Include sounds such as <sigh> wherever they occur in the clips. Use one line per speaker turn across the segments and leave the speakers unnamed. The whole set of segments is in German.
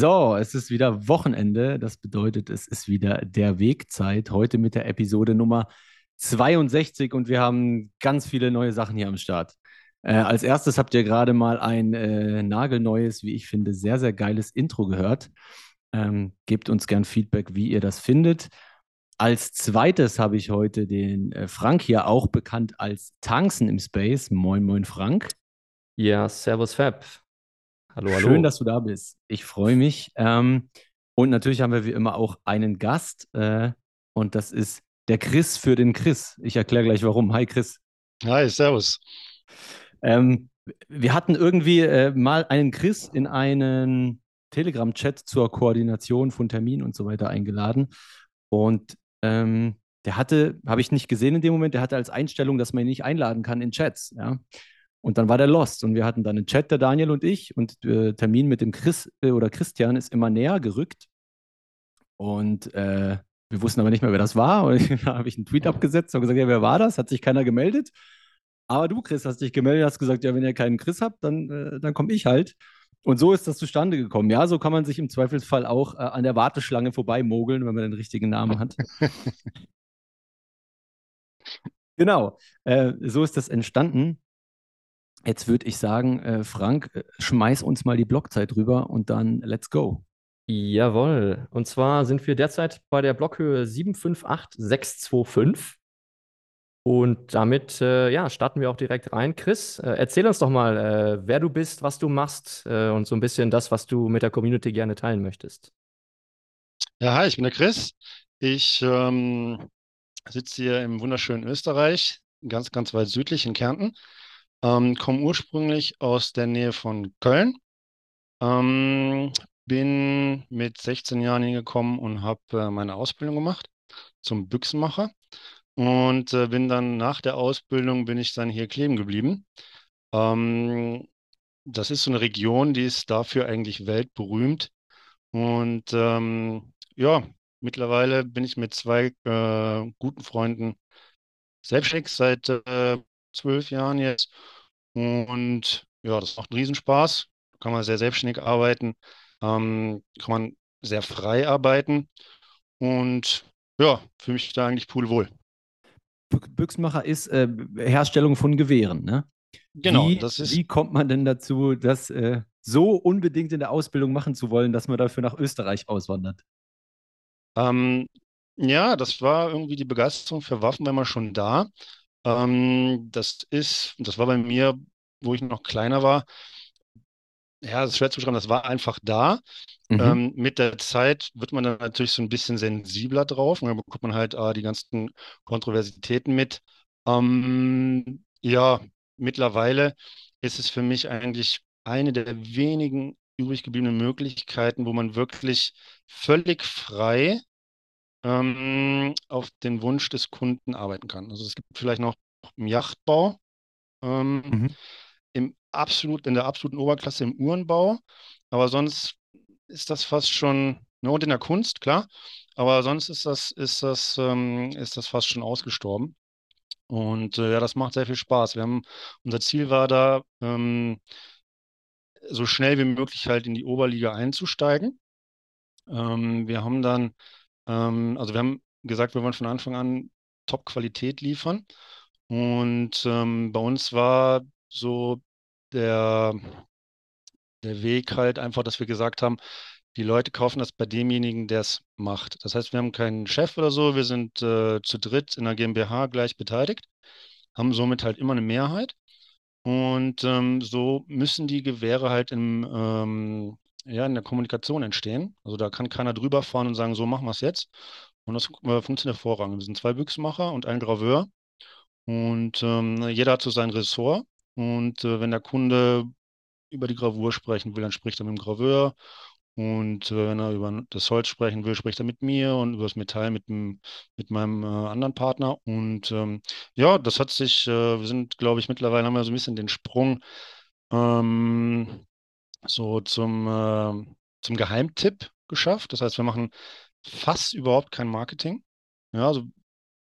So,
es ist wieder Wochenende. Das bedeutet, es ist wieder der Wegzeit. Heute mit der Episode Nummer 62 und wir haben ganz viele neue Sachen hier am Start. Äh, als erstes habt ihr gerade mal ein äh, nagelneues, wie ich finde, sehr, sehr geiles Intro gehört. Ähm, gebt uns gern Feedback, wie ihr das findet. Als zweites habe ich heute den äh, Frank hier, auch bekannt als Tanksen im Space. Moin, moin, Frank.
Ja, Servus Fab. Hallo, hallo.
Schön, dass du da bist. Ich freue mich. Ähm, und natürlich haben wir wie immer auch einen Gast. Äh, und das ist der Chris für den Chris. Ich erkläre gleich warum. Hi, Chris.
Hi, Servus.
Ähm, wir hatten irgendwie äh, mal einen Chris in einen Telegram-Chat zur Koordination von Terminen und so weiter eingeladen. Und ähm, der hatte, habe ich nicht gesehen in dem Moment, der hatte als Einstellung, dass man ihn nicht einladen kann in Chats. Ja? Und dann war der lost und wir hatten dann einen Chat, der Daniel und ich, und äh, Termin mit dem Chris äh, oder Christian ist immer näher gerückt. Und äh, wir wussten aber nicht mehr, wer das war. Und <laughs> da habe ich einen Tweet abgesetzt und gesagt, ja, wer war das? Hat sich keiner gemeldet. Aber du, Chris, hast dich gemeldet, hast gesagt, ja, wenn ihr keinen Chris habt, dann, äh, dann komme ich halt. Und so ist das zustande gekommen. Ja, so kann man sich im Zweifelsfall auch äh, an der Warteschlange vorbeimogeln, wenn man den richtigen Namen hat. <laughs> genau, äh, so ist das entstanden. Jetzt würde ich sagen, äh, Frank, äh, schmeiß uns mal die Blockzeit rüber und dann let's go.
Jawohl. Und zwar sind wir derzeit bei der Blockhöhe 758625. Und damit äh, ja, starten wir auch direkt rein. Chris, äh, erzähl uns doch mal, äh, wer du bist, was du machst äh, und so ein bisschen das, was du mit der Community gerne teilen möchtest.
Ja, hi, ich bin der Chris. Ich ähm, sitze hier im wunderschönen Österreich, ganz, ganz weit südlich in Kärnten. Ähm, komme ursprünglich aus der Nähe von Köln. Ähm, bin mit 16 Jahren hingekommen und habe äh, meine Ausbildung gemacht zum Büchsenmacher. Und äh, bin dann nach der Ausbildung, bin ich dann hier kleben geblieben. Ähm, das ist so eine Region, die ist dafür eigentlich weltberühmt. Und ähm, ja, mittlerweile bin ich mit zwei äh, guten Freunden selbstständig seit äh, zwölf Jahren jetzt. Und ja, das macht einen Riesenspaß. Kann man sehr selbstständig arbeiten, ähm, kann man sehr frei arbeiten. Und ja, fühle mich da eigentlich pudelwohl.
Büchsmacher ist äh, Herstellung von Gewehren, ne?
Genau,
wie,
das ist.
Wie kommt man denn dazu, das äh, so unbedingt in der Ausbildung machen zu wollen, dass man dafür nach Österreich auswandert?
Ähm, ja, das war irgendwie die Begeisterung für Waffen, wenn man schon da. Ähm, das ist, das war bei mir, wo ich noch kleiner war. Ja, das ist schwer zu beschreiben, das war einfach da.
Mhm.
Ähm, mit der Zeit wird man dann natürlich so ein bisschen sensibler drauf und dann bekommt man halt äh, die ganzen Kontroversitäten mit. Ähm, ja, mittlerweile ist es für mich eigentlich eine der wenigen übrig gebliebenen Möglichkeiten, wo man wirklich völlig frei ähm, auf den Wunsch des Kunden arbeiten kann. Also es gibt vielleicht noch im Yachtbau, ähm,
Mhm.
im absolut, in der absoluten Oberklasse im Uhrenbau, aber sonst ist das fast schon, ne, und in der Kunst, klar, aber sonst ist das, ist das, ähm, ist das fast schon ausgestorben. Und äh, ja, das macht sehr viel Spaß. Wir haben, unser Ziel war da, ähm, so schnell wie möglich halt in die Oberliga einzusteigen. Ähm, wir haben dann, ähm, also wir haben gesagt, wir wollen von Anfang an Top-Qualität liefern. Und ähm, bei uns war so der, der Weg halt einfach, dass wir gesagt haben, die Leute kaufen das bei demjenigen, der es macht. Das heißt, wir haben keinen Chef oder so, wir sind äh, zu dritt in der GmbH gleich beteiligt, haben somit halt immer eine Mehrheit. Und ähm, so müssen die Gewehre halt im, ähm, ja, in der Kommunikation entstehen. Also da kann keiner drüber fahren und sagen, so machen wir es jetzt. Und das äh, funktioniert hervorragend. Wir sind zwei Büchsmacher und ein Graveur. Und ähm, jeder hat so sein Ressort. Und äh, wenn der Kunde über die Gravur sprechen will, dann spricht er mit dem Graveur. Und äh, wenn er über das Holz sprechen will, spricht er mit mir und über das Metall mit, dem, mit meinem äh, anderen Partner. Und ähm, ja, das hat sich, äh, wir sind, glaube ich, mittlerweile haben wir so ein bisschen den Sprung ähm, so zum, äh, zum Geheimtipp geschafft. Das heißt, wir machen fast überhaupt kein Marketing. Ja, also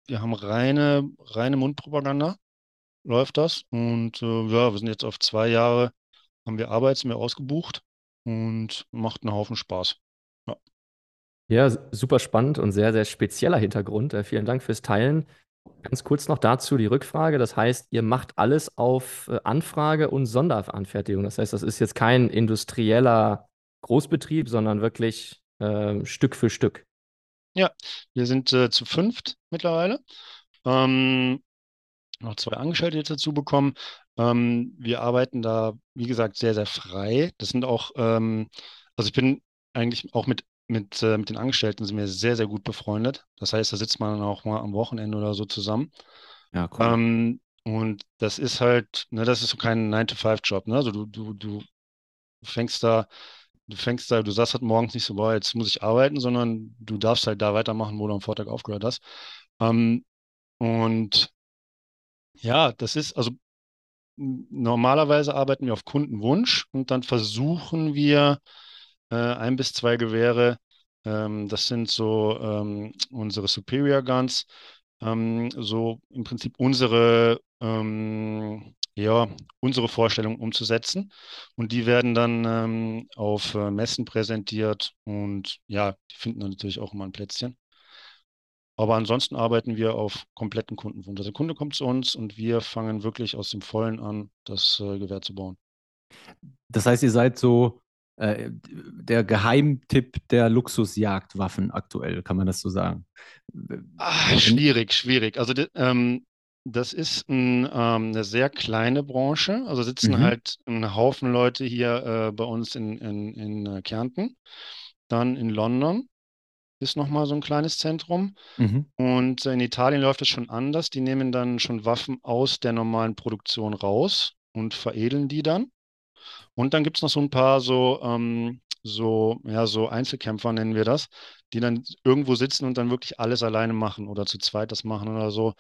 wir haben reine, reine Mundpropaganda, läuft das. Und äh, ja, wir sind jetzt auf zwei Jahre, haben wir Arbeitsmeer ausgebucht und macht einen Haufen Spaß. Ja.
Ja, super spannend und sehr, sehr spezieller Hintergrund. Äh, vielen Dank fürs Teilen. Ganz kurz noch dazu die Rückfrage. Das heißt, ihr macht alles auf äh, Anfrage und Sonderanfertigung. Das heißt, das ist jetzt kein industrieller Großbetrieb, sondern wirklich äh, Stück für Stück.
Wir sind äh, zu fünft mittlerweile. Ähm, noch zwei Angestellte jetzt dazu bekommen. Ähm, wir arbeiten da, wie gesagt, sehr, sehr frei. Das sind auch, ähm, also ich bin eigentlich auch mit, mit, äh, mit den Angestellten sind wir sehr, sehr gut befreundet. Das heißt, da sitzt man dann auch mal am Wochenende oder so zusammen.
Ja, cool.
Ähm, und das ist halt, ne, das ist so kein 9-to-5-Job, ne? Also du, du, du fängst da, du fängst da, du sagst halt morgens nicht so, boah, jetzt muss ich arbeiten, sondern du darfst halt da weitermachen, wo du am Vortag aufgehört hast. Ähm, und ja, das ist, also normalerweise arbeiten wir auf Kundenwunsch und dann versuchen wir äh, ein bis zwei Gewehre, ähm, das sind so ähm, unsere Superior Guns, ähm, so im Prinzip unsere, ähm, ja, unsere Vorstellung umzusetzen. Und die werden dann ähm, auf äh, Messen präsentiert und ja, die finden dann natürlich auch immer ein Plätzchen. Aber ansonsten arbeiten wir auf kompletten Kundenwunsch. Also der Kunde kommt zu uns und wir fangen wirklich aus dem Vollen an, das äh, Gewehr zu bauen.
Das heißt, ihr seid so äh, der Geheimtipp der Luxusjagdwaffen aktuell, kann man das so sagen?
Ah, schwierig, schwierig. Also ähm, das ist ein, ähm, eine sehr kleine Branche. Also sitzen
Mhm.
halt ein Haufen Leute hier äh, bei uns in, in, in äh, Kärnten. Dann in London ist nochmal so ein kleines Zentrum.
Mhm.
Und in Italien läuft es schon anders. Die nehmen dann schon Waffen aus der normalen Produktion raus und veredeln die dann. Und dann gibt es noch so ein paar so, ähm, so, ja, so Einzelkämpfer nennen wir das, die dann irgendwo sitzen und dann wirklich alles alleine machen oder zu zweit das machen oder so.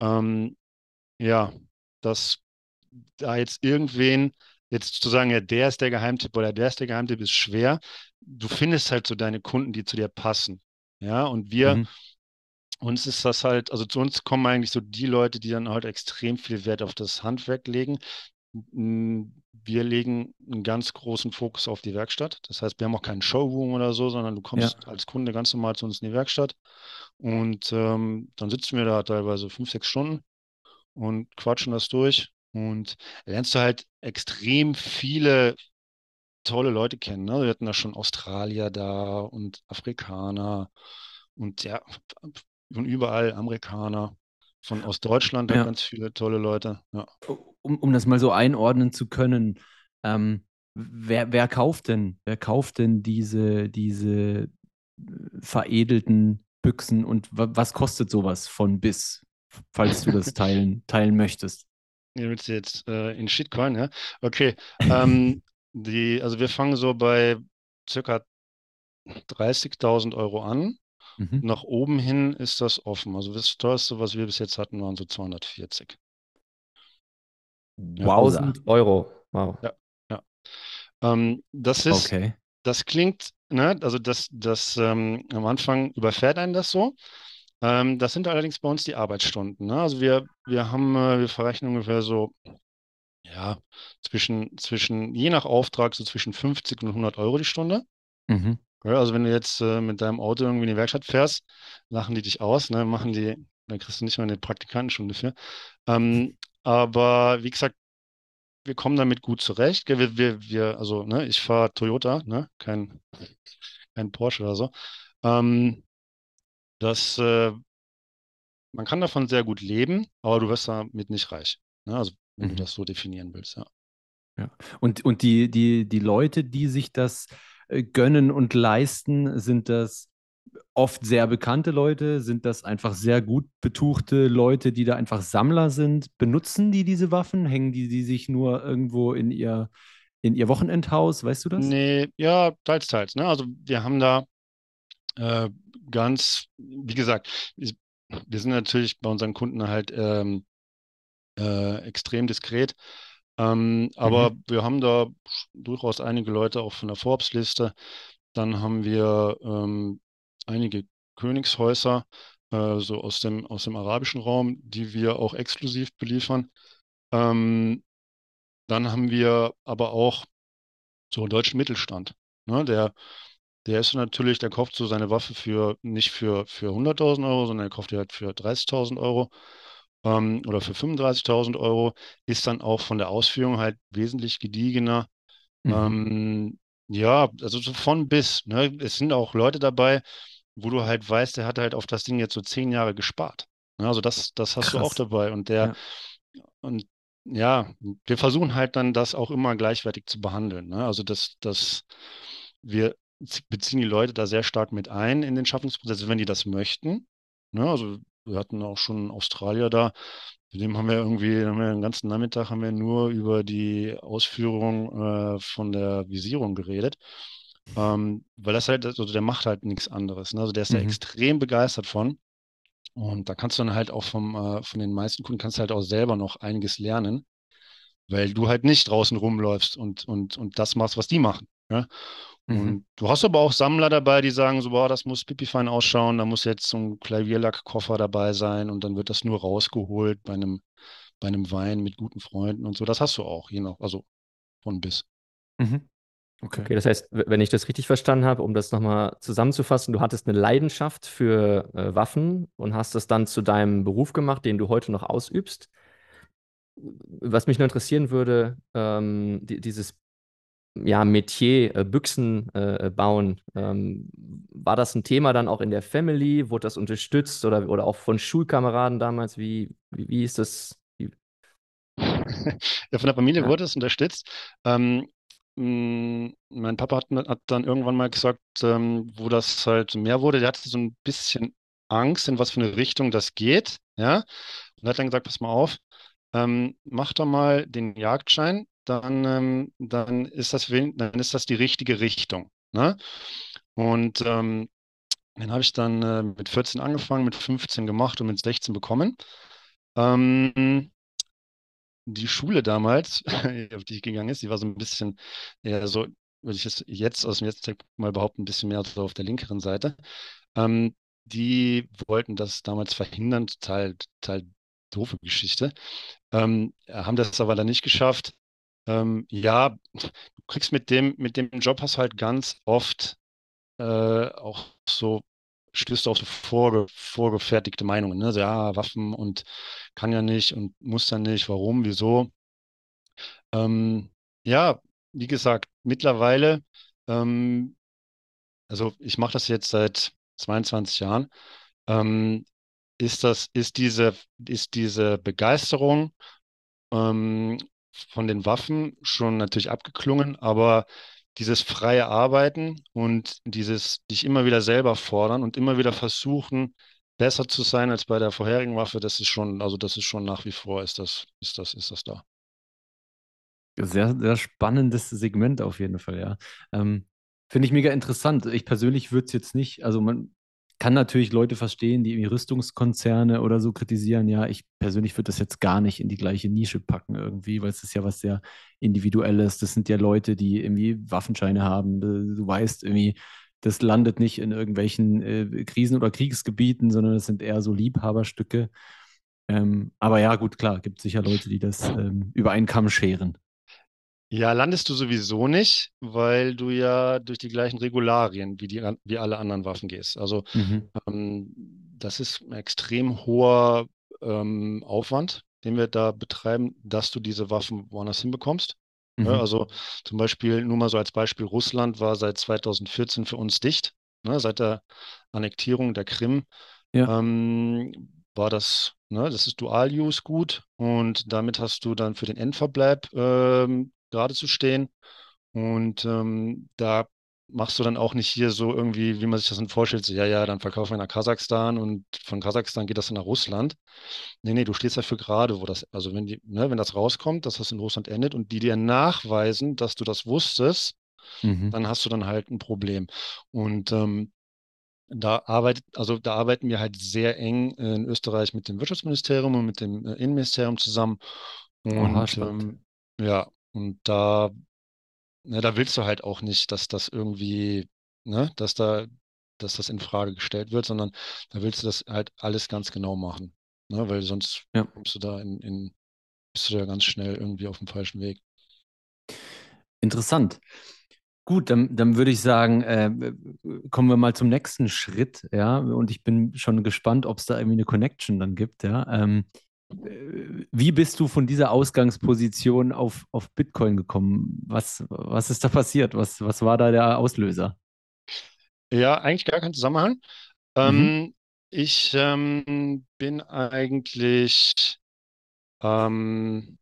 Ähm, ja, dass da jetzt irgendwen jetzt zu sagen, ja, der ist der Geheimtipp oder der ist der Geheimtipp, ist schwer. Du findest halt so deine Kunden, die zu dir passen. Ja, und wir,
Mhm.
uns ist das halt, also zu uns kommen eigentlich so die Leute, die dann halt extrem viel Wert auf das Handwerk legen. Wir legen einen ganz großen Fokus auf die Werkstatt. Das heißt, wir haben auch keinen Showroom oder so, sondern du kommst als Kunde ganz normal zu uns in die Werkstatt. Und ähm, dann sitzen wir da teilweise fünf, sechs Stunden und quatschen das durch. Und lernst du halt extrem viele tolle Leute kennen. Ne? Wir hatten da schon Australier da und Afrikaner und ja, von überall Amerikaner. Von aus Deutschland
Ja.
ganz viele tolle Leute. Ja.
Um, um das mal so einordnen zu können, ähm, wer, wer kauft denn, wer kauft denn diese, diese äh, veredelten Büchsen und wa was kostet sowas von bis, falls du das teilen, <laughs> teilen möchtest?
Ihr willst jetzt äh, in Shitcoin, ja? Okay. Ähm, die, also wir fangen so bei circa 30.000 Euro an.
Mhm.
Nach oben hin ist das offen. Also das teuerste, was wir bis jetzt hatten, waren so 240.
Wowza.
1000 Euro. Wow.
Ähm, das ist,
Okay.
das klingt, ne, also das, das ähm, am Anfang überfährt einen das so. Ähm, das sind allerdings bei uns die Arbeitsstunden. Ne? Also wir, wir haben, äh, wir verrechnen ungefähr so, ja, zwischen, zwischen, je nach Auftrag, so zwischen 50 und 100 Euro die Stunde.
Mhm.
Ja, also wenn du jetzt äh, mit deinem Auto irgendwie in die Werkstatt fährst, lachen die dich aus, ne? Machen die, dann kriegst du nicht mal eine Praktikantenstunde für. Ähm, aber wie gesagt, wir kommen damit gut zurecht. Wir, wir, wir, also, ne, ich fahre Toyota, ne? Kein, kein Porsche oder so. Ähm, das, äh, man kann davon sehr gut leben, aber du wirst damit nicht reich. Ne? Also wenn
Mhm.
du das so definieren willst, ja.
Und, und die, die, die Leute, die sich das äh, gönnen und leisten, sind das oft sehr bekannte Leute? Sind das einfach sehr gut betuchte Leute, die da einfach Sammler sind? Benutzen die diese Waffen? Hängen die die sich nur irgendwo in ihr, in ihr Wochenendhaus? Weißt du das?
Nee, ja, teils, teils. Ne? Also wir haben da äh, ganz, wie gesagt, wir sind natürlich bei unseren Kunden halt ähm, äh, extrem diskret. Ähm, aber wir haben da durchaus einige Leute auch von der Forbes-Liste. Dann haben wir ähm, einige Königshäuser, äh, so aus dem, aus dem arabischen Raum, die wir auch exklusiv beliefern. Ähm, dann haben wir aber auch so einen deutschen Mittelstand. Ne? Der, der ist natürlich, der kauft so seine Waffe für nicht für, für 100.000 Euro, sondern er kauft die halt für 30.000 Euro ähm, oder für 35.000 Euro, ist dann auch von der Ausführung halt wesentlich gediegener.
Mhm.
Ähm, ja, also so von bis. Ne? Es sind auch Leute dabei, wo du halt weißt, der hat halt auf das Ding jetzt so zehn Jahre gespart. Ne? Also das, das hast du auch
Krass.
dabei. Und der, und ja, wir versuchen halt dann das auch immer gleichwertig zu behandeln. Ne? Also das, das, wir beziehen die Leute da sehr stark mit ein in den Schaffungsprozess, wenn die das möchten. Ne? Also wir hatten auch schon einen Australier da, mit dem haben wir irgendwie, haben wir den ganzen Nachmittag haben wir nur über die Ausführung äh, von der Visierung geredet. Ähm, weil das halt, also der macht halt nichts anderes. Ne? Also der ist da
Mhm.
extrem begeistert von. Und da kannst du dann halt auch vom, äh, von den meisten Kunden kannst du halt auch selber noch einiges lernen, weil du halt nicht draußen rumläufst und, und, und das machst, was die machen. Ja?
Mhm.
Und du hast aber auch Sammler dabei, die sagen so, boah, das muss pipifein ausschauen, da muss jetzt so ein Klavierlackkoffer dabei sein und dann wird das nur rausgeholt bei einem, bei einem Wein mit guten Freunden und so. Das hast du auch, je nach, also von bis.
Mhm. Okay.
Okay, das heißt, wenn ich das richtig verstanden habe, um das nochmal zusammenzufassen, du hattest eine Leidenschaft für äh, Waffen und hast das dann zu deinem Beruf gemacht, den du heute noch ausübst. Was mich nur interessieren würde, ähm, die, dieses ja, Metier, äh, Büchsen äh, bauen, ähm, war das ein Thema dann auch in der Family? Wurde das unterstützt oder, oder auch von Schulkameraden damals? Wie, wie, wie ist das? Wie, <laughs>
Ja, von der Familie
Ja.
wurde es unterstützt. Ähm, mein Papa hat, hat dann irgendwann mal gesagt, ähm, wo das halt mehr wurde, der hatte so ein bisschen Angst, in was für eine Richtung das geht, ja, und hat dann gesagt, pass mal auf, ähm, mach doch mal den Jagdschein, dann, ähm, dann ist das, dann ist das die richtige Richtung, ne? Und ähm, den habe ich dann äh, mit 14 angefangen, mit 15 gemacht und mit 16 bekommen. Ähm, die Schule damals, <laughs> auf die ich gegangen ist, die war so ein bisschen eher so, würde ich es jetzt aus dem jetzigen Zeitpunkt mal behaupten, ein bisschen mehr so auf der linkeren Seite. Ähm, die wollten das damals verhindern, total, total doofe Geschichte. Ähm, haben das aber dann nicht geschafft. Ähm, ja, du kriegst mit dem, mit dem Job hast halt ganz oft äh, auch so, stößt auf so vorge vorgefertigte Meinungen, ne? So, ja, Waffen und kann ja nicht und muss ja nicht, warum, wieso. Ähm, ja, wie gesagt, mittlerweile, ähm, also ich mache das jetzt seit 22 Jahren, ähm, ist das, ist diese, ist diese Begeisterung ähm, von den Waffen schon natürlich abgeklungen, aber dieses freie Arbeiten und dieses dich immer wieder selber fordern und immer wieder versuchen, besser zu sein als bei der vorherigen Waffe, das ist schon, also das ist schon nach wie vor, ist das, ist das, ist das da.
Sehr, sehr spannendes Segment auf jeden Fall, ja. Ähm, finde ich mega interessant. Ich persönlich würde es jetzt nicht, also man kann natürlich Leute verstehen, die irgendwie Rüstungskonzerne oder so kritisieren. Ja, ich persönlich würde das jetzt gar nicht in die gleiche Nische packen irgendwie, weil es ist ja was sehr Individuelles. Das sind ja Leute, die irgendwie Waffenscheine haben. Du du weißt irgendwie, das landet nicht in irgendwelchen äh, Krisen- oder Kriegsgebieten, sondern es sind eher so Liebhaberstücke. Ähm, aber ja, gut, klar, gibt sicher Leute, die das ähm, über einen Kamm scheren.
Ja, landest du sowieso nicht, weil du ja durch die gleichen Regularien wie die, wie alle anderen Waffen gehst. Also
Mhm.
ähm, das ist ein extrem hoher ähm, Aufwand, den wir da betreiben, dass du diese Waffen woanders hinbekommst.
Mhm.
Ne, also zum Beispiel, nur mal so als Beispiel, Russland war seit 2014 für uns dicht. Ne, seit der Annektierung der Krim
Ja.
ähm, war das, ne, das ist Dual-Use gut und damit hast du dann für den Endverbleib ähm, gerade zu stehen. Und ähm, da machst du dann auch nicht hier so irgendwie, wie man sich das dann vorstellt, so, ja, ja, dann verkaufen wir nach Kasachstan und von Kasachstan geht das dann nach Russland. Nee, nee, du stehst dafür gerade, wo das, also wenn die, ne, wenn das rauskommt, dass das in Russland endet und die dir nachweisen, dass du das wusstest,
Mhm.
dann hast du dann halt ein Problem. Und ähm, da arbeitet, also da arbeiten wir halt sehr eng in Österreich mit dem Wirtschaftsministerium und mit dem äh, Innenministerium zusammen.
Aha,
Und
spannend.
ähm, Ja, und da, ne, da willst du halt auch nicht, dass das irgendwie, ne, dass da, dass das in Frage gestellt wird, sondern da willst du das halt alles ganz genau machen. Ne, weil sonst
Ja.
kommst du da in, in, bist du da ganz schnell irgendwie auf dem falschen Weg.
Interessant. Gut, dann, dann würde ich sagen, äh, kommen wir mal zum nächsten Schritt, ja. Und ich bin schon gespannt, ob es da irgendwie eine Connection dann gibt, ja. Ähm, äh, wie bist du von dieser Ausgangsposition auf, auf Bitcoin gekommen? Was, was ist da passiert? Was, was war da der Auslöser?
Ja, eigentlich gar kein Zusammenhang. Ähm, ich ähm, bin eigentlich ähm,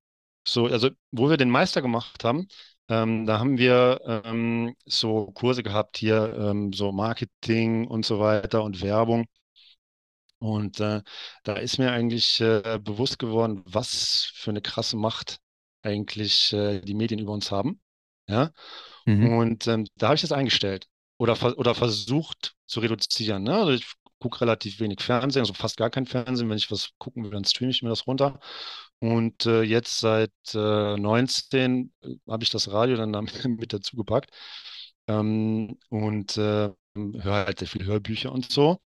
so, also wo wir den Meister gemacht haben, ähm, da haben wir ähm, so Kurse gehabt hier, ähm, so Marketing und so weiter und Werbung. Und äh, da ist mir eigentlich äh, bewusst geworden, was für eine krasse Macht eigentlich äh, die Medien über uns haben. Ja.
Mhm.
Und ähm, da habe ich das eingestellt oder, ver oder versucht zu reduzieren. Ne? Also ich gucke relativ wenig Fernsehen, also fast gar kein Fernsehen. Wenn ich was gucken will, dann streame ich mir das runter. Und äh, jetzt seit äh, 19 äh, habe ich das Radio dann <laughs> mit dazu gepackt ähm, und äh, höre halt sehr viele Hörbücher und so.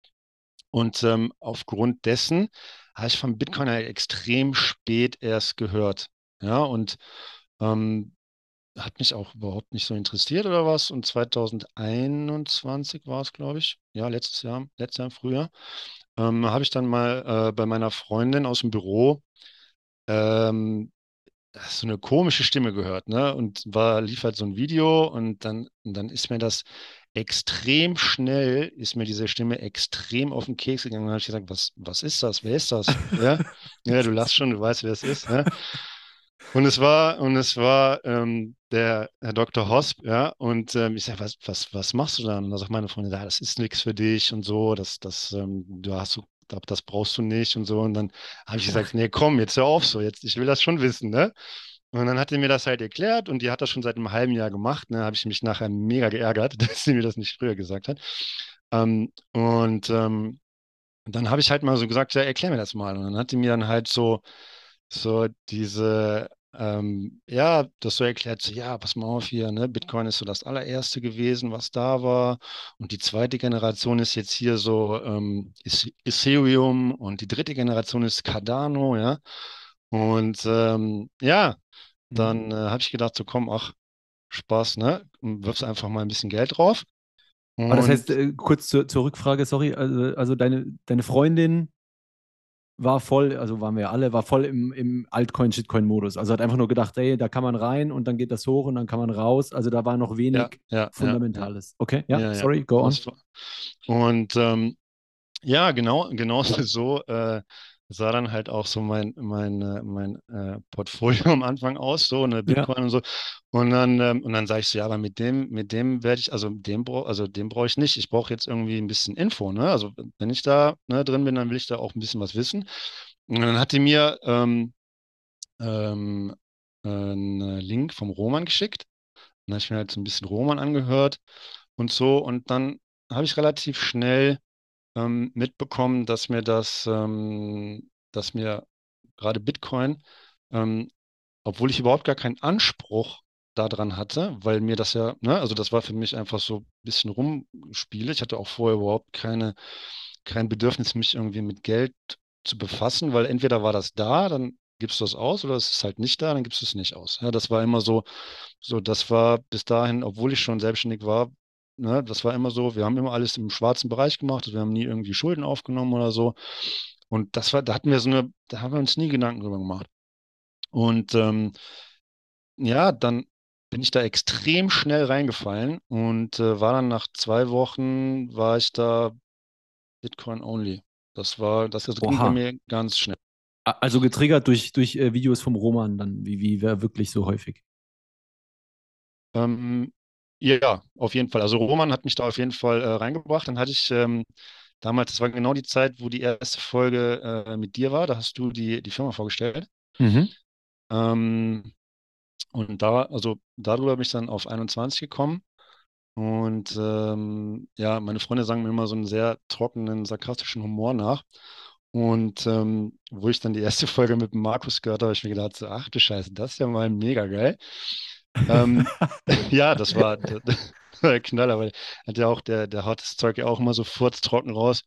Und ähm, aufgrund dessen habe ich von Bitcoin halt extrem spät erst gehört. Ja, und ähm, hat mich auch überhaupt nicht so interessiert oder was. Und 2021 war es, glaube ich. Ja, letztes Jahr, letztes Jahr im Frühjahr, ähm, habe ich dann mal äh, bei meiner Freundin aus dem Büro ähm, so eine komische Stimme gehört, ne? Und war, lief halt so ein Video und dann, und dann ist mir das extrem schnell, ist mir diese Stimme extrem auf den Keks gegangen. Und dann habe ich gesagt, was, was ist das? Wer ist das? <laughs> Ja, ja, du lachst schon, du weißt, wer es ist. Ne? Und es war, und es war ähm, der Herr Dr. Hosp, ja, und ähm, ich sage, was, was, was machst du dann? Und da sagt meine Freundin, ja, das ist nichts für dich und so, das, das, ähm, du hast so, das brauchst du nicht und so. Und dann habe ich gesagt, nee, komm, jetzt hör auf so, jetzt, ich will das schon wissen, ne? Und dann hat er mir das halt erklärt und die hat das schon seit einem halben Jahr gemacht. Ne, habe ich mich nachher mega geärgert, <laughs> dass sie mir das nicht früher gesagt hat. Ähm, und ähm, dann habe ich halt mal so gesagt, ja, erklär mir das mal. Und dann hat die mir dann halt so, so diese, ähm, ja, das so erklärt, so, ja, pass mal auf hier, ne, Bitcoin ist so das allererste gewesen, was da war. Und die zweite Generation ist jetzt hier so ähm, Ethereum und die dritte Generation ist Cardano, ja. Und ähm, ja, dann äh, habe ich gedacht, so komm, ach, Spaß, ne? Und Wirfst einfach mal ein bisschen Geld drauf.
Aber das heißt,
Und
äh, kurz zur, zur Rückfrage, sorry, also, also deine, deine Freundin war voll, also waren wir ja alle, war voll im, im Altcoin-Shitcoin-Modus. Also hat einfach nur gedacht, ey, da kann man rein und dann geht das hoch und dann kann man raus. Also da war noch wenig
ja, ja,
Fundamentales. Okay, ja,
ja, ja.
sorry, go on.
Und ähm, ja, genau, <laughs> genau so äh, sah dann halt auch so mein, mein, äh, mein äh, Portfolio <laughs> am Anfang aus, so, ne,
Ja.
Bitcoin und so. Und dann, ähm, und dann sage ich so, ja, aber mit dem, mit dem werde ich, also dem brauche, also dem brauche ich nicht. Ich brauche jetzt irgendwie ein bisschen Info, ne? Also wenn ich da ne, drin bin, dann will ich da auch ein bisschen was wissen. Und dann hat die mir ähm, ähm, einen Link vom Roman geschickt. Dann habe ich mir halt so ein bisschen Roman angehört und so. Und dann habe ich relativ schnell ähm, mitbekommen, dass mir das, ähm, dass mir gerade Bitcoin, ähm, obwohl ich überhaupt gar keinen Anspruch daran hatte, weil mir das ja, ne, also das war für mich einfach so ein bisschen rumspiele. Ich hatte auch vorher überhaupt keine, kein Bedürfnis, mich irgendwie mit Geld zu befassen, weil entweder war das da, dann gibst du das aus, oder es ist halt nicht da, dann gibst du es nicht aus. Ja, das war immer so, so, das war bis dahin, obwohl ich schon selbstständig war, ne, das war immer so, wir haben immer alles im schwarzen Bereich gemacht, wir haben nie irgendwie Schulden aufgenommen oder so. Und das war, da hatten wir so eine, da haben wir uns nie Gedanken drüber gemacht. Und ähm, ja, dann bin ich da extrem schnell reingefallen und äh, war dann nach zwei Wochen, war ich da Bitcoin only. Das war, das ging bei mir ganz schnell.
Also getriggert durch, durch äh, Videos vom Roman dann, wie, wie wäre wirklich so häufig.
Ähm, ja, auf jeden Fall. Also Roman hat mich da auf jeden Fall äh, reingebracht. Dann hatte ich ähm, damals, das war genau die Zeit, wo die erste Folge äh, mit dir war. Da hast du die, die Firma vorgestellt.
Mhm.
Ähm, und da, also darüber bin ich dann auf 21 gekommen. Und ähm, ja, meine Freunde sagen mir immer so einen sehr trockenen, sarkastischen Humor nach. Und ähm, wo ich dann die erste <laughs> Folge mit Markus gehört habe, habe ich mir gedacht, so, ach du Scheiße, das ist ja mal mega geil. Ähm, <laughs> ja, das war, das war der Knaller, weil hat ja auch, der, der haut das Zeug ja auch immer so furztrocken raus.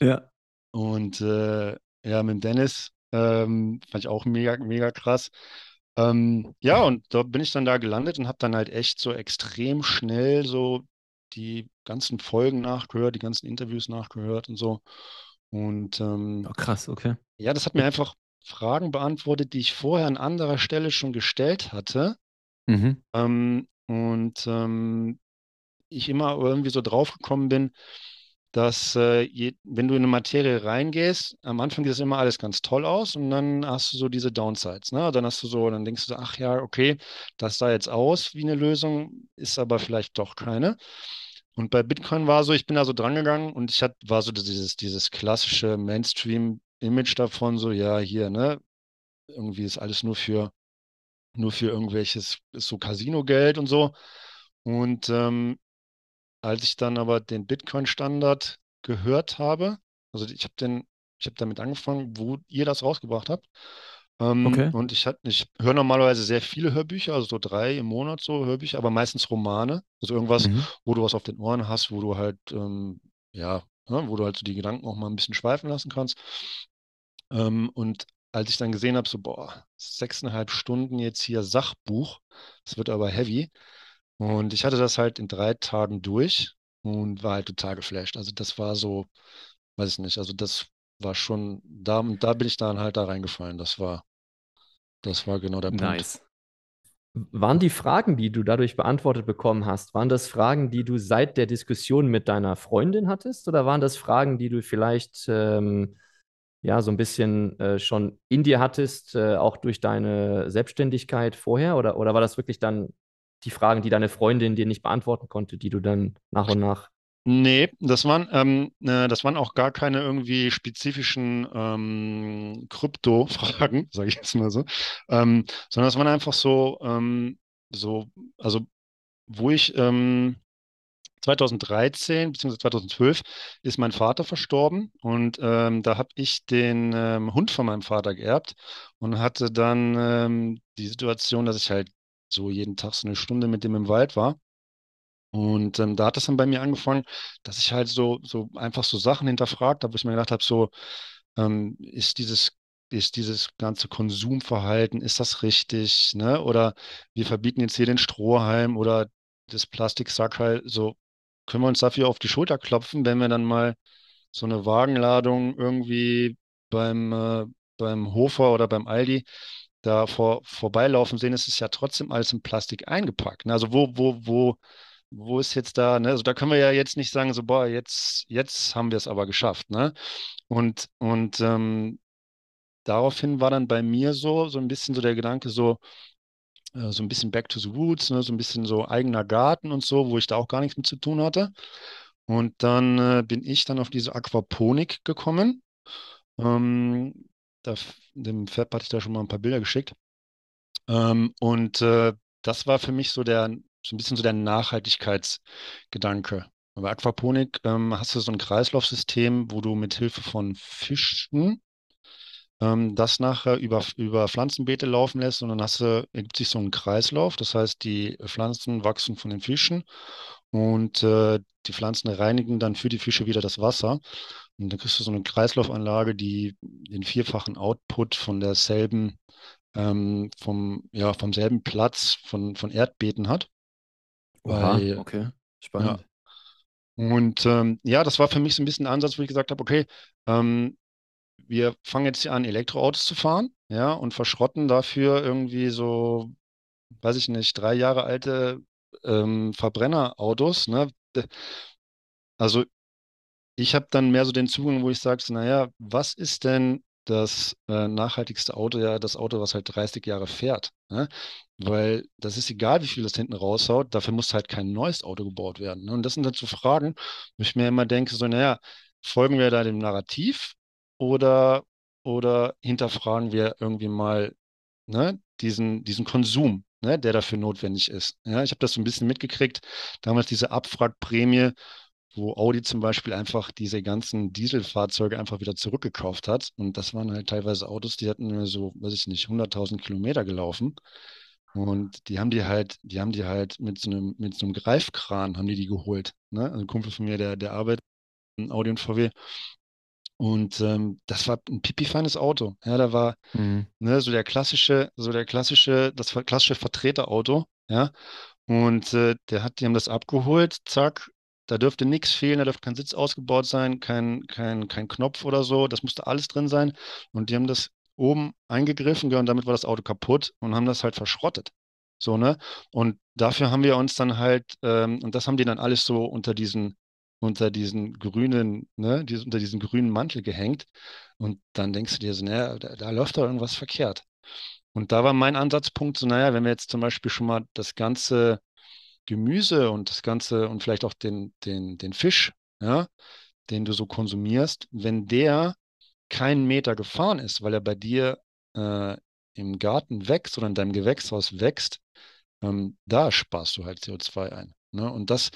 Ja.
Und äh, ja, mit Dennis ähm, fand ich auch mega, mega krass. Ähm, ja, und da bin ich dann da gelandet und habe dann halt echt so extrem schnell so die ganzen Folgen nachgehört, die ganzen Interviews nachgehört und so. Und ähm,
Oh, krass, okay.
ja, das hat mir einfach Fragen beantwortet, die ich vorher an anderer Stelle schon gestellt hatte.
Mhm.
Ähm, und ähm, ich immer irgendwie so drauf gekommen bin, dass äh, je, wenn du in eine Materie reingehst, am Anfang sieht das immer alles ganz toll aus und dann hast du so diese Downsides. Ne? Dann hast du so, dann denkst du so, ach ja, okay, das sah jetzt aus wie eine Lösung, ist aber vielleicht doch keine. Und bei Bitcoin war so, ich bin da so drangegangen und ich hatte, war so dieses, dieses klassische Mainstream-Image davon, so, ja, hier, ne, irgendwie ist alles nur für, nur für irgendwelches, so Casino-Geld und so. Und ähm, als ich dann aber den Bitcoin-Standard gehört habe, also ich habe den, ich habe damit angefangen, wo ihr das rausgebracht habt. Ähm,
Okay.
und ich, ich höre normalerweise sehr viele Hörbücher, also so drei im Monat so Hörbücher, aber meistens Romane. Also irgendwas,
Mhm.
wo du was auf den Ohren hast, wo du halt, ähm, ja, ne, wo du halt so die Gedanken auch mal ein bisschen schweifen lassen kannst. Ähm, und als ich dann gesehen habe, so, boah, sechseinhalb Stunden jetzt hier Sachbuch, das wird aber heavy. Und ich hatte das halt in drei Tagen durch und war halt total geflasht. Also das war so, weiß ich nicht, also das war schon, da, da bin ich dann halt da reingefallen. Das war, das war genau der Punkt.
Nice.
Waren die Fragen, die du dadurch beantwortet bekommen hast, waren das Fragen, die du seit der Diskussion mit deiner Freundin hattest, oder waren das Fragen, die du vielleicht ähm, ja so ein bisschen äh, schon in dir hattest, äh, auch durch deine Selbstständigkeit vorher, oder, oder war das wirklich dann die Fragen, die deine Freundin dir nicht beantworten konnte, die du dann nach und nach
Nee, das waren, ähm, äh, das waren auch gar keine irgendwie spezifischen ähm, Krypto-Fragen, <laughs> sage ich jetzt mal so, ähm, sondern das waren einfach so, ähm, so, also wo ich ähm, 2013 bzw. 2012 ist mein Vater verstorben und ähm, da habe ich den ähm, Hund von meinem Vater geerbt und hatte dann ähm, die Situation, dass ich halt so jeden Tag so eine Stunde mit dem im Wald war. Und ähm, da hat es dann bei mir angefangen, dass ich halt so, so einfach so Sachen hinterfragt habe, wo ich mir gedacht habe, so, ähm, ist dieses, ist dieses ganze Konsumverhalten, ist das richtig, ne? Oder wir verbieten jetzt hier den Strohhalm oder das Plastiksackerl, so können wir uns dafür auf die Schulter klopfen, wenn wir dann mal so eine Wagenladung irgendwie beim, äh, beim Hofer oder beim Aldi da vor, vorbeilaufen sehen, ist es ja trotzdem alles in Plastik eingepackt. Ne? Also wo, wo, wo, wo ist jetzt da, ne? Also da können wir ja jetzt nicht sagen, so, boah, jetzt, jetzt haben wir es aber geschafft, ne? Und, und ähm, daraufhin war dann bei mir so, so ein bisschen so der Gedanke, so, so ein bisschen back to the roots, ne? So ein bisschen so eigener Garten und so, wo ich da auch gar nichts mit zu tun hatte. Und dann äh, bin ich dann auf diese Aquaponik gekommen. Ähm, da, dem Fab hatte ich da schon mal ein paar Bilder geschickt. Ähm, und äh, das war für mich so der, so ein bisschen so der Nachhaltigkeitsgedanke. Bei Aquaponik ähm, hast du so ein Kreislaufsystem, wo du mit Hilfe von Fischen ähm, das nachher über, über Pflanzenbeete laufen lässt und dann hast du, ergibt sich so ein Kreislauf. Das heißt, die Pflanzen wachsen von den Fischen und äh, die Pflanzen reinigen dann für die Fische wieder das Wasser. Und dann kriegst du so eine Kreislaufanlage, die den vierfachen Output von derselben, ähm, vom, ja, vom selben Platz von, von Erdbeeten hat.
Oha,
Weil-
okay. Spannend.
Und ähm, ja, das war für mich so ein bisschen ein Ansatz, wo ich gesagt habe, okay, ähm, wir fangen jetzt hier an, Elektroautos zu fahren, ja, und verschrotten dafür irgendwie so, weiß ich nicht, drei Jahre alte ähm, Verbrennerautos, ne? D- Also ich habe dann mehr so den Zugang, wo ich sage, naja, was ist denn das äh, nachhaltigste Auto? Ja, das Auto, was halt 30 Jahre fährt. Ne? Weil das ist egal, wie viel das hinten raushaut, dafür muss halt kein neues Auto gebaut werden. Ne? Und das sind dann so Fragen, wo ich mir immer denke, so, naja, folgen wir da dem Narrativ oder, oder hinterfragen wir irgendwie mal ne, diesen, diesen Konsum, ne, der dafür notwendig ist. Ja, ich habe das so ein bisschen mitgekriegt, damals diese Abwrackprämie wo Audi zum Beispiel einfach diese ganzen Dieselfahrzeuge einfach wieder zurückgekauft hat. Und das waren halt teilweise Autos, die hatten so, weiß ich nicht, 100.000 Kilometer gelaufen. Und die haben die halt, die haben die halt mit so einem, mit so einem Greifkran haben die die geholt. Ne? Also ein Kumpel von mir, der, der arbeitet in Audi und VW. Und ähm, das war ein pipi-feines Auto. Ja, da war
Mhm.
ne, so der klassische, so der klassische, das klassische Vertreterauto, ja. Und äh, der hat, die haben das abgeholt, zack, da dürfte nichts fehlen, da dürfte kein Sitz ausgebaut sein, kein, kein, kein Knopf oder so, das musste alles drin sein. Und die haben das oben eingegriffen, ja, und damit war das Auto kaputt und haben das halt verschrottet. So, ne? Und dafür haben wir uns dann halt, ähm, und das haben die dann alles so unter diesen, unter diesen grünen, ne, unter diesen grünen Mantel gehängt. Und dann denkst du dir so, naja, da, da läuft doch irgendwas verkehrt. Und da war mein Ansatzpunkt so, naja, wenn wir jetzt zum Beispiel schon mal das ganze Gemüse und das Ganze und vielleicht auch den, den, den Fisch, ja, den du so konsumierst, wenn der keinen Meter gefahren ist, weil er bei dir äh, im Garten wächst oder in deinem Gewächshaus wächst, ähm, da sparst du halt CO2 ein. Ne? Und das,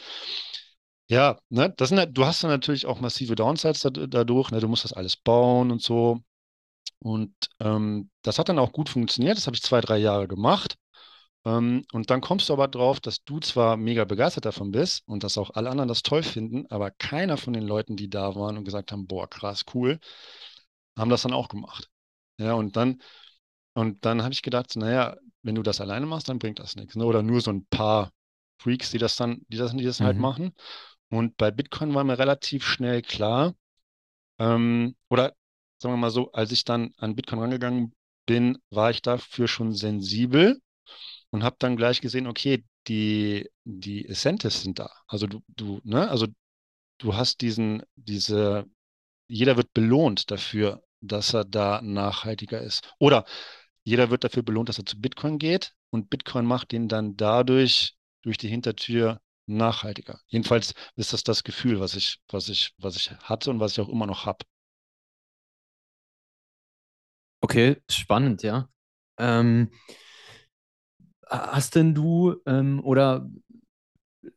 ja, ne, das sind, halt- du hast dann natürlich auch massive Downsides dad- dadurch, ne? Du musst das alles bauen und so. Und ähm, das hat dann auch gut funktioniert. Das habe ich zwei, drei Jahre gemacht. Ähm, und dann kommst du aber drauf, dass du zwar mega begeistert davon bist und dass auch alle anderen das toll finden, aber keiner von den Leuten, die da waren und gesagt haben, boah, krass, cool, haben das dann auch gemacht. Ja, und dann, und dann habe ich gedacht, naja, wenn du das alleine machst, dann bringt das nichts. Ne? Oder nur so ein paar Freaks, die das dann, die das, die das halt
Mhm.
machen. Und bei Bitcoin war mir relativ schnell klar, ähm, oder sagen wir mal so, als ich dann an Bitcoin rangegangen bin, war ich dafür schon sensibel und habe dann gleich gesehen, okay, die, die Incentives sind da. Also du, du, ne, also du hast diesen, diese, jeder wird belohnt dafür, dass er da nachhaltiger ist. Oder jeder wird dafür belohnt, dass er zu Bitcoin geht und Bitcoin macht ihn dann dadurch durch die Hintertür nachhaltiger. Jedenfalls ist das das Gefühl, was ich, was ich, was ich hatte und was ich auch immer noch habe.
Okay, spannend, ja. Ähm, hast denn du, ähm, oder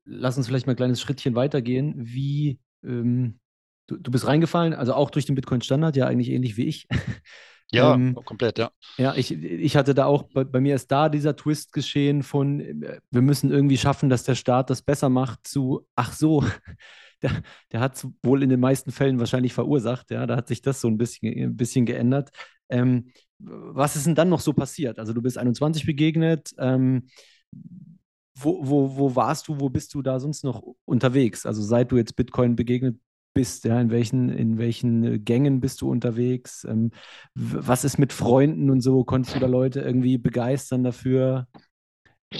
lass uns vielleicht mal ein kleines Schrittchen weitergehen, wie ähm, du, du bist reingefallen, also auch durch den Bitcoin-Standard, ja eigentlich ähnlich wie ich. <laughs>
Ja,
Ähm,
komplett, ja.
Ja, ich, ich hatte da auch, bei, bei mir ist da dieser Twist geschehen von, äh, wir müssen irgendwie schaffen, dass der Staat das besser macht, zu, ach so, <laughs> der, der hat es wohl in den meisten Fällen wahrscheinlich verursacht, ja, da hat sich das so ein bisschen, ein bisschen geändert. Ähm, was ist denn dann noch so passiert? Also du bist 21 begegnet, ähm, wo, wo, wo warst du, wo bist du da sonst noch unterwegs? Also seit du jetzt Bitcoin begegnet bist, ja, in welchen, in welchen äh, Gängen bist du unterwegs? Ähm, was ist mit Freunden und so? Konntest du da Leute irgendwie begeistern dafür?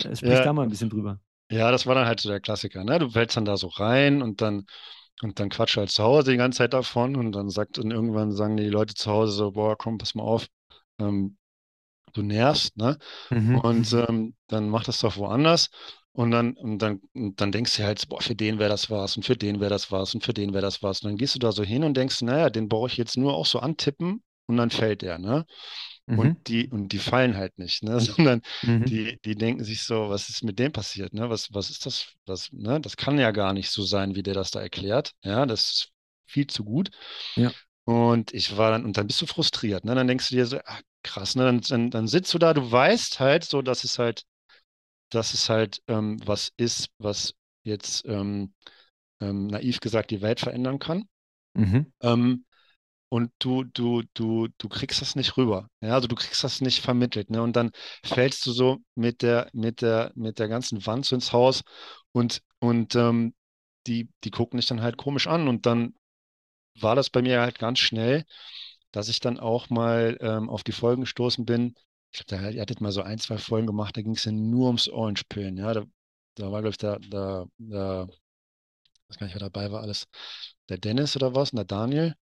Äh, Sprich
Ja.
da mal ein bisschen drüber.
Ja, das war dann halt so der Klassiker, ne? Du fällst dann da so rein und dann, und dann quatscht halt zu Hause die ganze Zeit davon und dann sagt, und irgendwann sagen die Leute zu Hause so, boah, komm, pass mal auf, ähm, du nervst, ne?
Mhm.
Und ähm, dann mach das doch woanders. Und dann, und dann, und dann denkst du halt, boah, für den wäre das was und für den wäre das was und für den wäre das was. Und dann gehst du da so hin und denkst, naja, den brauche ich jetzt nur auch so antippen und dann fällt der, ne?
Mhm.
Und die, und die fallen halt nicht, ne? <laughs> Sondern
Mhm.
die, die denken sich so, was ist mit dem passiert, ne? Was, was ist das? Was, ne? Das kann ja gar nicht so sein, wie der das da erklärt. Ja, das ist viel zu gut.
Ja.
Und ich war dann, und dann bist du frustriert, ne? Dann denkst du dir so, ach, krass, ne? Dann, dann, dann sitzt du da, du weißt halt so, dass es halt, dass es halt ähm, was ist, was jetzt ähm, ähm, naiv gesagt die Welt verändern kann.
Mhm.
Ähm, und du, du, du, du kriegst das nicht rüber. Ja, also du kriegst das nicht vermittelt. Ne? Und dann fällst du so mit der, mit der, mit der ganzen Wand so ins Haus und, und ähm, die, die gucken dich dann halt komisch an. Und dann war das bei mir halt ganz schnell, dass ich dann auch mal ähm, auf die Folgen gestoßen bin. Ich glaube, da, ihr hattet mal so ein, zwei Folgen gemacht, da ging es ja nur ums Orange-Pillen. Ja, da, da war, glaube ich, da, da, da, weiß gar nicht, wer dabei war alles. Der Dennis oder was und der Daniel.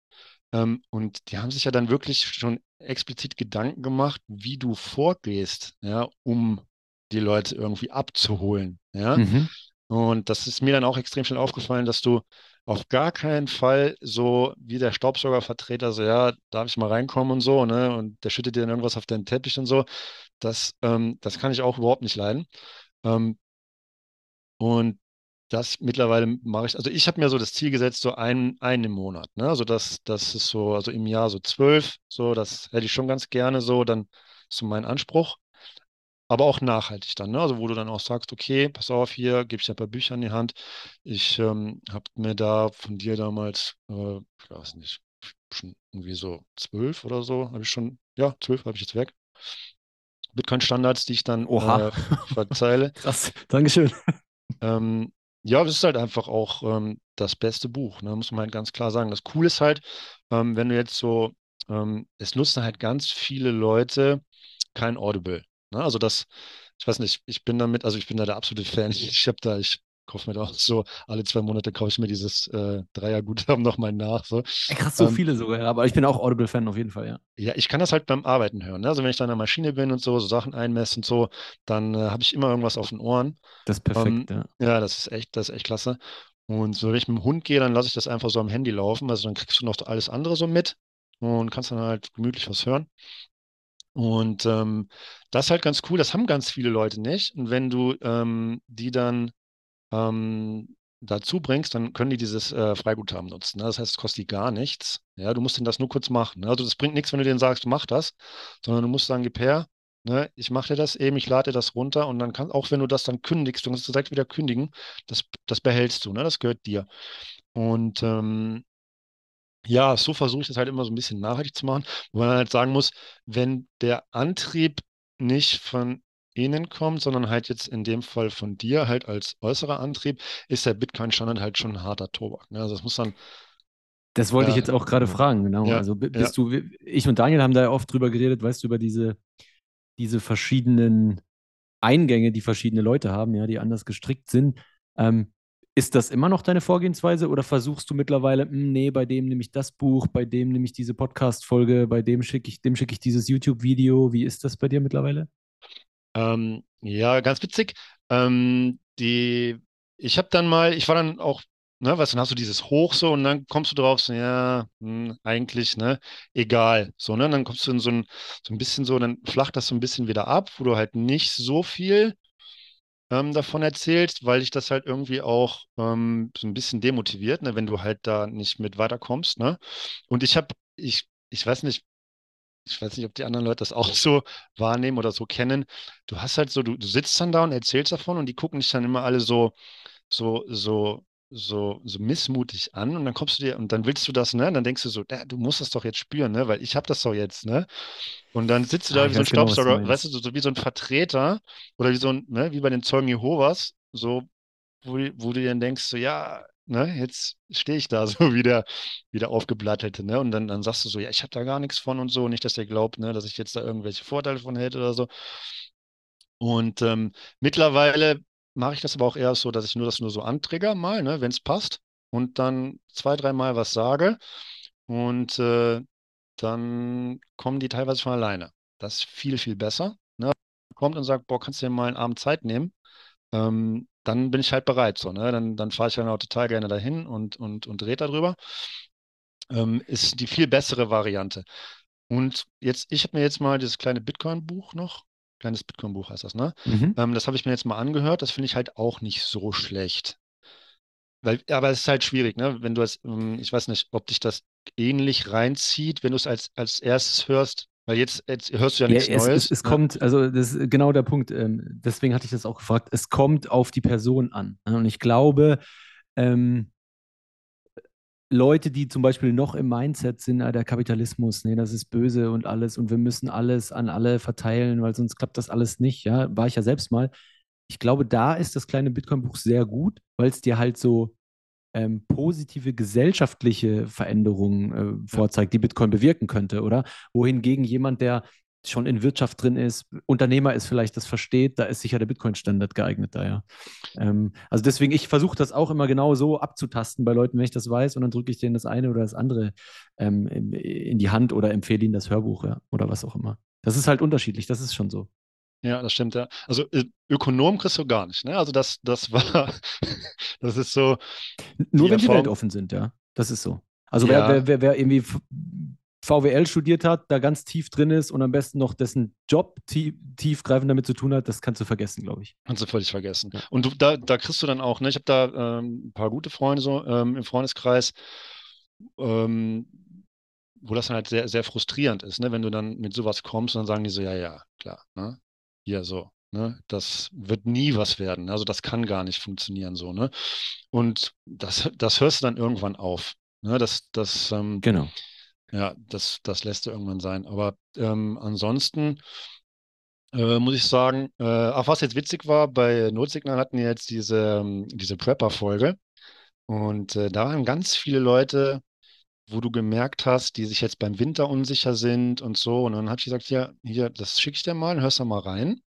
Ähm, und die haben sich ja dann wirklich schon explizit Gedanken gemacht, wie du vorgehst, ja, um die Leute irgendwie abzuholen. Ja.
Mhm.
Und das ist mir dann auch extrem schnell aufgefallen, dass du auf gar keinen Fall so wie der Staubsaugervertreter, so ja, darf ich mal reinkommen und so, ne? Und der schüttet dir dann irgendwas auf deinen Teppich und so. Das, ähm, das kann ich auch überhaupt nicht leiden. Ähm, und das mittlerweile mache ich, also ich habe mir so das Ziel gesetzt, so einen, einen im Monat. Ne? Also das, das ist so, also im Jahr so zwölf, so, das hätte ich schon ganz gerne so, dann ist so mein Anspruch. Aber auch nachhaltig dann, ne? Also wo du dann auch sagst, okay, pass auf, hier gebe ich ein paar Bücher in die Hand. Ich ähm, habe mir da von dir damals, äh, ich weiß nicht, schon irgendwie so zwölf oder so, habe ich schon, ja, zwölf habe ich jetzt weg. Bitcoin-Standards, die ich dann
Oha.
äh, verteile. <laughs>
Krass. Dankeschön.
Ähm, ja, es ist halt einfach auch ähm, das beste Buch, ne? Muss man halt ganz klar sagen. Das Coole ist halt, ähm, wenn du jetzt so, ähm, es nutzen halt ganz viele Leute kein Audible. Ne? Also das, ich weiß nicht, ich bin damit, also ich bin da der absolute Fan. <laughs> Ich habe da, ich kaufe mir da auch so, alle zwei Monate kaufe ich mir dieses äh, Dreierguthaben <laughs> nochmal nach. So.
Krass, so
Ähm,
viele sogar. Aber ich bin auch Audible-Fan auf jeden Fall, ja.
Ja, ich kann das halt beim Arbeiten hören. Ne? Also wenn ich da an der Maschine bin und so, so Sachen einmesse und so, dann äh, habe ich immer irgendwas auf den Ohren.
Das ist perfekt,
Ähm,
ja.
ja, das ist echt, das ist echt klasse. Und so, wenn ich mit dem Hund gehe, dann lasse ich das einfach so am Handy laufen. Also dann kriegst du noch alles andere so mit und kannst dann halt gemütlich was hören. Und ähm, das ist halt ganz cool. Das haben ganz viele Leute nicht. Und wenn du ähm, die dann ähm, dazu bringst, dann können die dieses äh, Freiguthaben nutzen. Ne? Das heißt, es kostet die gar nichts. Ja, du musst denen das nur kurz machen. Ne? Also das bringt nichts, wenn du denen sagst, du mach das, sondern du musst sagen, gib her, ne? ich mache dir das eben, ich lade dir das runter und dann kann, auch wenn du das dann kündigst, du kannst es direkt wieder kündigen, das, das behältst du, ne? Das gehört dir. Und ähm, ja, so versuche ich das halt immer so ein bisschen nachhaltig zu machen, wo man halt sagen muss, wenn der Antrieb nicht von innen kommt, sondern halt jetzt in dem Fall von dir halt als äußerer Antrieb, ist der Bitcoin-Standard halt schon ein harter Tobak. Ne? Also das muss dann,
Das wollte ich
Ja,
jetzt auch gerade
ja.
fragen, genau.
Ja,
Also bi-
ja.
bist du, ich und Daniel haben da ja oft drüber geredet, weißt du, über diese, diese verschiedenen Eingänge, die verschiedene Leute haben, ja, die anders gestrickt sind. Ähm, ist das immer noch deine Vorgehensweise oder versuchst du mittlerweile, "Hm, nee, bei dem nehme ich das Buch, bei dem nehme ich diese Podcast-Folge, bei dem schicke ich, dem schicke ich dieses YouTube-Video? Wie ist das bei dir mittlerweile?
Ähm, ja, ganz witzig. Ähm, die, ich habe dann mal, ich war dann auch, ne, du, dann hast du dieses Hoch so und dann kommst du drauf, so, ja, hm, eigentlich, ne, egal. So, ne, dann kommst du in so ein, so ein bisschen so, dann flacht das so ein bisschen wieder ab, wo du halt nicht so viel ähm, davon erzählst, weil dich das halt irgendwie auch ähm, so ein bisschen demotiviert, ne, wenn du halt da nicht mit weiterkommst, ne? Und ich habe, ich, ich weiß nicht, ich weiß nicht, ob die anderen Leute das auch <laughs> so wahrnehmen oder so kennen. Du hast halt so, du, du sitzt dann da und erzählst davon und die gucken dich dann immer alle so, so, so, so, so missmutig an und dann kommst du dir und dann willst du das, ne? Und dann denkst du so, ja, du musst das doch jetzt spüren, ne? Weil ich habe das doch jetzt, ne? Und dann sitzt du
Ah,
da
ich
wie so ein
genau,
Staubsauger,
meinst.
weißt du, so, so wie so ein Vertreter oder wie so ein, ne? Wie bei den Zeugen Jehovas, so, wo, wo du dann denkst, so, ja, ne? Jetzt stehe ich da <laughs> so wie der, wie der Aufgeblattelte, ne? Und dann, dann sagst du so, ja, ich habe da gar nichts von und so, nicht, dass der glaubt, ne? Dass ich jetzt da irgendwelche Vorteile von hätte oder so. Und ähm, mittlerweile mache ich das aber auch eher so, dass ich nur das nur so antrigger mal, ne, wenn es passt und dann zwei, dreimal was sage und äh, dann kommen die teilweise von alleine. Das ist viel, viel besser. Ne? Kommt und sagt, boah, kannst du dir mal einen Abend Zeit nehmen? Ähm, dann bin ich halt bereit. So, ne? Dann, dann fahre ich dann auch total gerne dahin und, und, und rede darüber. Ähm, ist die viel bessere Variante. Und jetzt, ich habe mir jetzt mal dieses kleine Bitcoin-Buch noch, kleines Bitcoin-Buch heißt das, ne?
Mhm.
Ähm, das habe ich mir jetzt mal angehört. Das finde ich halt auch nicht so schlecht. Weil, aber es ist halt schwierig, ne? Wenn du es, ähm, ich weiß nicht, ob dich das ähnlich reinzieht, wenn du es als, als erstes hörst, weil jetzt, jetzt hörst du ja
Ja,
nichts
es,
Neues.
es, es
ne?
kommt, also das ist genau der Punkt. ähm, Deswegen hatte ich das auch gefragt. Es kommt auf die Person an. ne? Und ich glaube, ähm, Leute, die zum Beispiel noch im Mindset sind, ah, der Kapitalismus, nee, das ist böse und alles und wir müssen alles an alle verteilen, weil sonst klappt das alles nicht. Ja, war ich ja selbst mal. Ich glaube, da ist das kleine Bitcoin-Buch sehr gut, weil es dir halt so ähm, positive gesellschaftliche Veränderungen äh, vorzeigt, die Bitcoin bewirken könnte, oder? Wohingegen jemand, der schon in Wirtschaft drin ist, Unternehmer ist vielleicht, das versteht, da ist sicher der Bitcoin-Standard geeignet da, ja. Ähm, also deswegen, ich versuche das auch immer genau so abzutasten bei Leuten, wenn ich das weiß, und dann drücke ich denen das eine oder das andere ähm, in, die Hand oder empfehle ihnen das Hörbuch, ja, oder was auch immer. Das ist halt unterschiedlich, das ist schon so.
Ja, das stimmt, ja. Also äh, Ökonom kriegst du gar nicht, ne? Also das, das <laughs> war, das ist so,
Nur wenn die
Erfahrung-
weltoffen sind, ja. Das ist so. Also
Ja.
wer, wer, wer, irgendwie VWL studiert hat, da ganz tief drin ist und am besten noch dessen Job tief, tiefgreifend damit zu tun hat, das kannst du vergessen, glaube ich.
Kannst du völlig vergessen.
Ja.
Und du, da, da kriegst du dann auch, ne, ich habe da ähm, ein paar gute Freunde so ähm, im Freundeskreis, ähm, wo das dann halt sehr, sehr frustrierend ist, ne, wenn du dann mit sowas kommst und dann sagen die so, ja, ja, klar, ne, hier so, ne, das wird nie was werden, also das kann gar nicht funktionieren so, ne, und das, das hörst du dann irgendwann auf, ne, das, das, ähm,
Genau.
Ja, das, das lässt du irgendwann sein, aber ähm, ansonsten äh, muss ich sagen, äh, ach, was jetzt witzig war, bei Notsignal hatten wir jetzt diese, ähm, diese Prepper-Folge und äh, da waren ganz viele Leute, wo du gemerkt hast, die sich jetzt beim Winter unsicher sind und so. Und dann habe ich gesagt, ja, hier, das schicke ich dir mal, hörst du mal rein.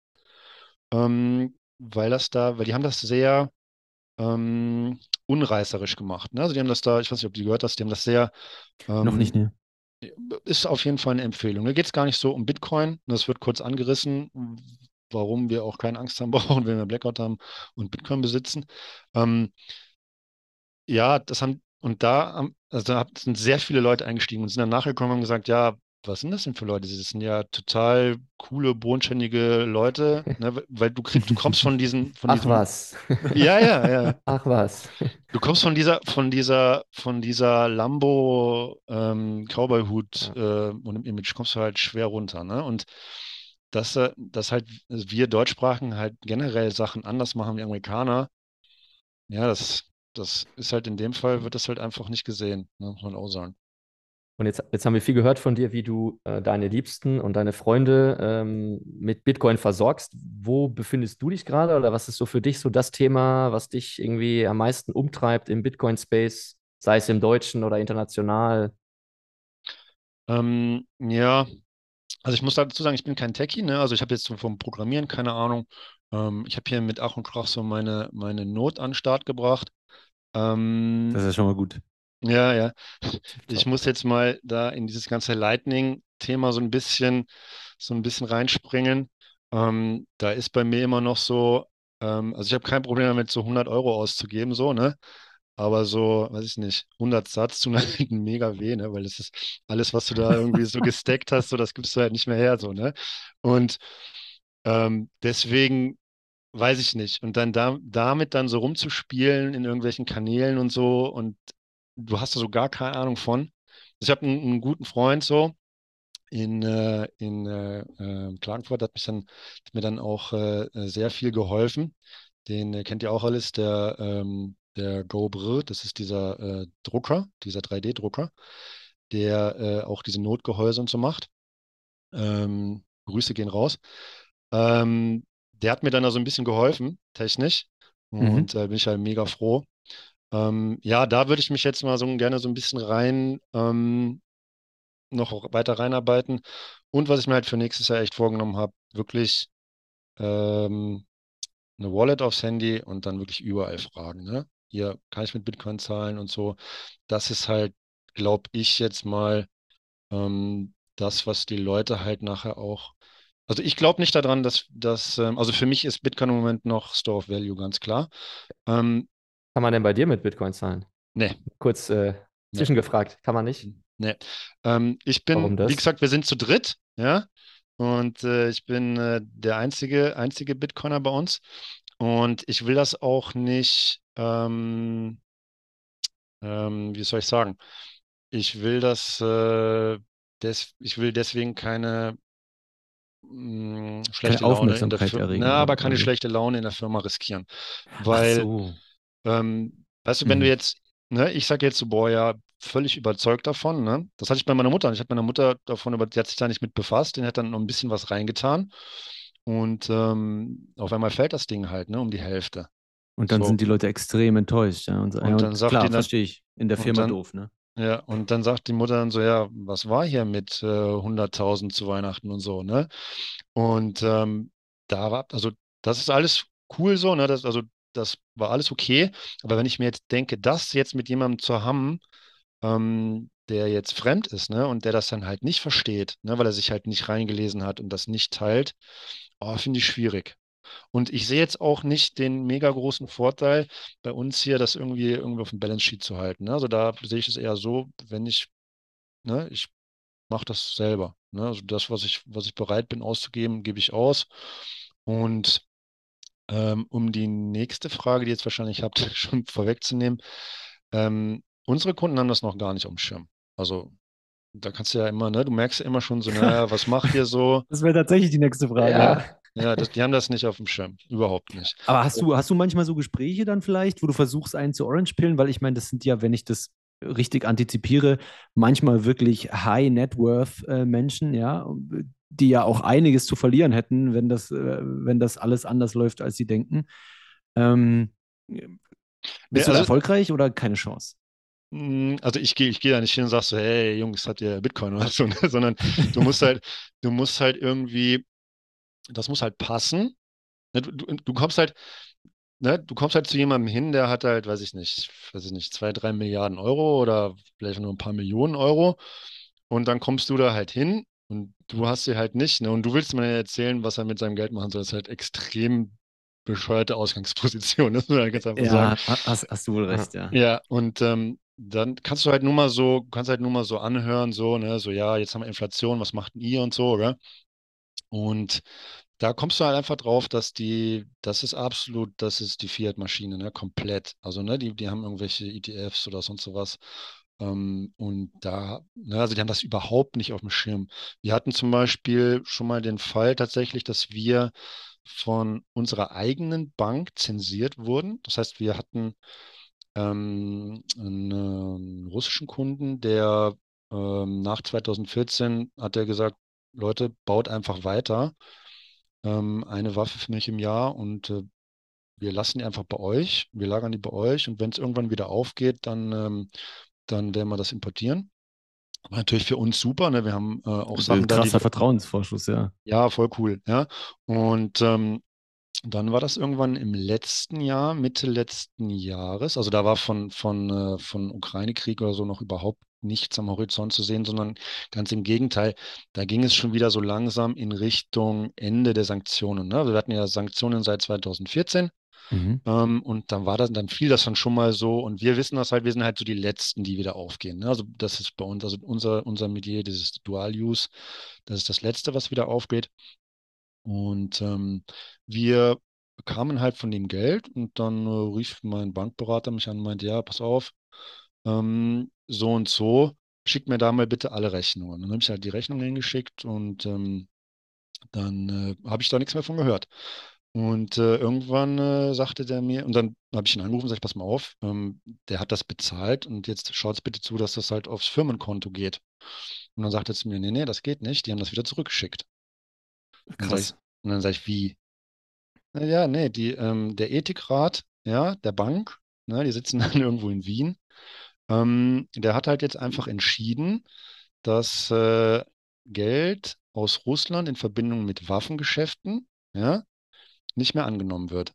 Ähm, weil das da, weil die haben das sehr ähm, unreißerisch gemacht. Ne? Also die haben das da, ich weiß nicht, ob du gehört hast, die haben das sehr
Noch nicht,
ähm,
ne?
Ist auf jeden Fall eine Empfehlung. Da geht es gar nicht so um Bitcoin. Das wird kurz angerissen, warum wir auch keine Angst haben <laughs> brauchen, wenn wir Blackout haben und Bitcoin besitzen. Ähm, ja, das haben, und da, also da sind sehr viele Leute eingestiegen und sind dann nachgekommen und gesagt, ja, was sind das denn für Leute? Das sind ja total coole, bodenständige Leute, <laughs> ne? Weil du kriegst, du kommst von diesen, von
Ach
diesem,
was. <laughs>
ja, ja, ja.
Ach was.
Du kommst von dieser, von dieser, von dieser Lambo ähm, Cowboy-Hut äh, und im Image kommst du halt schwer runter, ne? Und dass, äh, dass halt wir Deutschsprachen halt generell Sachen anders machen wie Amerikaner, ja, das, das ist halt in dem Fall, wird das halt einfach nicht gesehen, ne? Muss man auch sagen.
Und jetzt, jetzt haben wir viel gehört von dir, wie du äh, deine Liebsten und deine Freunde ähm, mit Bitcoin versorgst. Wo befindest du dich gerade oder was ist so für dich so das Thema, was dich irgendwie am meisten umtreibt im Bitcoin-Space, sei es im Deutschen oder international?
Ähm, ja, also ich muss dazu sagen, ich bin kein Techie, ne? Also ich habe jetzt so vom Programmieren keine Ahnung. Ähm, ich habe hier mit Ach und Krach so meine, meine Not an den Start gebracht. Ähm,
Das ist ja schon mal gut.
Ja, ja. Ich muss jetzt mal da in dieses ganze Lightning-Thema so ein bisschen, so ein bisschen reinspringen. Ähm, da ist bei mir immer noch so, ähm, also ich habe kein Problem damit, so 100 Euro auszugeben, so, ne? Aber so, weiß ich nicht, 100 Satz tun <laughs> halt mega weh, ne? Weil das ist alles, was du da irgendwie so <laughs> gestackt hast, so, das gibst du halt nicht mehr her, so, ne? Und ähm, deswegen weiß ich nicht. Und dann da, damit dann so rumzuspielen in irgendwelchen Kanälen und so und du hast da so gar keine Ahnung von. Ich habe einen, einen guten Freund so in, äh, in äh, äh, Klagenfurt, hat mich dann, hat mir dann auch äh, äh, sehr viel geholfen. Den äh, kennt ihr auch alles, der, ähm, der GoBr, das ist dieser äh, Drucker, dieser 3D-Drucker, der auch diese Notgehäuse und so macht. Ähm, Grüße gehen raus. Ähm, der hat mir dann da so ein bisschen geholfen, technisch.
Mhm.
Und äh, bin ich halt mega froh. Ähm, ja, da würde ich mich jetzt mal so gerne so ein bisschen rein, ähm, noch weiter reinarbeiten. Und was ich mir halt für nächstes Jahr echt vorgenommen habe, wirklich ähm, eine Wallet aufs Handy und dann wirklich überall fragen, ne? Hier kann ich mit Bitcoin zahlen und so. Das ist halt, glaube ich, jetzt mal ähm, das, was die Leute halt nachher auch. Also ich glaube nicht daran, dass, dass ähm, also für mich ist Bitcoin im Moment noch Store of Value, ganz klar. Ähm,
Kann man denn bei dir mit Bitcoin zahlen?
nee,
Kurz äh, zwischengefragt. Kann man nicht?
Nee. Ähm, ich bin, wie gesagt, wir sind zu dritt, ja. Und äh, ich bin äh, der einzige, einzige Bitcoiner bei uns. Und ich will das auch nicht, ähm, ähm, wie soll ich sagen? Ich will das, äh, des, ich will deswegen keine mh, schlechte Laune in der Firma, na, aber
oder
keine
wie?
schlechte Laune in der Firma riskieren.
Ach
Weil
so.
Ähm, weißt du, wenn du
Mhm.
jetzt, ne, ich sage jetzt so, boah, ja, völlig überzeugt davon, ne? Das hatte ich bei meiner Mutter. Ich hatte meine Mutter davon über, die hat sich da nicht mit befasst, den hat dann noch ein bisschen was reingetan. Und ähm, auf einmal fällt das Ding halt, ne, um die Hälfte.
Und dann
So.
sind die Leute extrem enttäuscht, ja. Und,
Und
und
dann sagt
klar,
die dann-
verstehe ich. In der Firma
dann-
doof, ne?
Ja, und dann sagt die Mutter dann so, ja, was war hier mit äh, 100.000 zu Weihnachten und so, ne? Und ähm, da war, also das ist alles cool so, ne? Das, also das war alles okay. Aber wenn ich mir jetzt denke, das jetzt mit jemandem zu haben, ähm, der jetzt fremd ist, ne? Und der das dann halt nicht versteht, ne? Weil er sich halt nicht reingelesen hat und das nicht teilt, oh, finde ich schwierig. Und ich sehe jetzt auch nicht den mega großen Vorteil bei uns hier, das irgendwie irgendwie auf dem Balance Sheet zu halten. Ne? Also da sehe ich es eher so, wenn ich, ne, ich mache das selber. Ne? Also das, was ich, was ich bereit bin auszugeben, gebe ich aus. Und um die nächste Frage, die ihr jetzt wahrscheinlich habt, <laughs> schon vorwegzunehmen, ähm, unsere Kunden haben das noch gar nicht auf dem Schirm. Also da kannst du ja immer, ne, du merkst ja immer schon so, naja, was macht ihr so? <laughs>
Das wäre tatsächlich die nächste Frage.
Ja, ja das, die haben das nicht auf dem Schirm. Überhaupt nicht.
Aber hast du, hast du manchmal so Gespräche dann vielleicht, wo du versuchst, einen zu Orange-Pillen? Weil ich meine, das sind ja, wenn ich das richtig antizipiere, manchmal wirklich High-Net-Worth-Menschen, ja, die ja auch einiges zu verlieren hätten, wenn das, äh, wenn das alles anders läuft, als sie denken. Ähm, bist du da
also-
erfolgreich oder keine Chance?
Mm, Also ich gehe ich gehe da nicht hin und sag so, hey Jungs, habt ihr Bitcoin oder so, <laughs> ne? sondern du musst halt, du musst halt irgendwie, das muss halt passen. Ne? Du, du, du kommst halt, ne? Du kommst halt zu jemandem hin, der hat halt, weiß ich nicht, weiß ich nicht, zwei, drei Milliarden Euro oder vielleicht nur ein paar Millionen Euro. Und dann kommst du da halt hin und du hast sie halt nicht, ne? Und du willst mir erzählen, was er mit seinem Geld machen soll. Das ist halt extrem bescheuerte Ausgangsposition, <laughs> das muss man ganz einfach sagen.
Ja, ha- hast, hast du wohl recht, ja.
Ja, und ähm, dann kannst du halt nur mal so, kannst halt nur mal so anhören, so, ne, so, ja, jetzt haben wir Inflation, was macht denn ihr und so, gell? Und da kommst du halt einfach drauf, dass die, das ist absolut, das ist die Fiat-Maschine, ne, komplett. Also, ne, die, die haben irgendwelche ETFs oder sonst sowas. Ähm, und da, ne, also die haben das überhaupt nicht auf dem Schirm. Wir hatten zum Beispiel schon mal den Fall tatsächlich, dass wir von unserer eigenen Bank zensiert wurden. Das heißt, wir hatten ähm, einen, russischen Kunden, der ähm, nach 2014 hat er gesagt, Leute, baut einfach weiter. Ähm, eine Waffe für mich im Jahr und äh, wir lassen die einfach bei euch, wir lagern die bei euch und wenn es irgendwann wieder aufgeht, dann, ähm, dann werden wir das importieren. War natürlich für uns super, ne? Wir haben äh, auch Sachen da, die
Krasser
wir,
Vertrauensvorschuss, ja.
ja, voll cool, ja. Und ähm, dann war das irgendwann im letzten Jahr, Mitte letzten Jahres. Also da war von, von, äh, von Ukraine-Krieg oder so noch überhaupt nichts am Horizont zu sehen, sondern ganz im Gegenteil. Da ging es schon wieder so langsam in Richtung Ende der Sanktionen. Ne? Also wir hatten ja Sanktionen seit 2014.
Mhm.
Ähm, und dann war das, dann fiel das dann schon mal so. Und wir wissen das halt, wir sind halt so die Letzten, die wieder aufgehen. Ne? Also das ist bei uns, also unser, unser Metier, dieses Dual-Use, das ist das Letzte, was wieder aufgeht. Und ähm, wir bekamen halt von dem Geld und dann äh, rief mein Bankberater mich an und meinte, ja, pass auf, ähm, so und so, schick mir da mal bitte alle Rechnungen. Dann habe ich halt die Rechnungen hingeschickt und ähm, dann äh, habe ich da nichts mehr von gehört. Und äh, irgendwann äh, sagte der mir, und dann habe ich ihn angerufen und gesagt, pass mal auf, ähm, der hat das bezahlt und jetzt schaut bitte zu, dass das halt aufs Firmenkonto geht. Und dann sagte er zu mir, nee, nee, das geht nicht, die haben das wieder zurückgeschickt. Und dann sag ich,
Krass.
und dann sage ich, wie? Na ja, nee, die, ähm, der Ethikrat, ja, der Bank, ne, die sitzen <laughs> dann irgendwo in Wien, ähm, der hat halt jetzt einfach entschieden, dass äh, Geld aus Russland in Verbindung mit Waffengeschäften, ja, nicht mehr angenommen wird.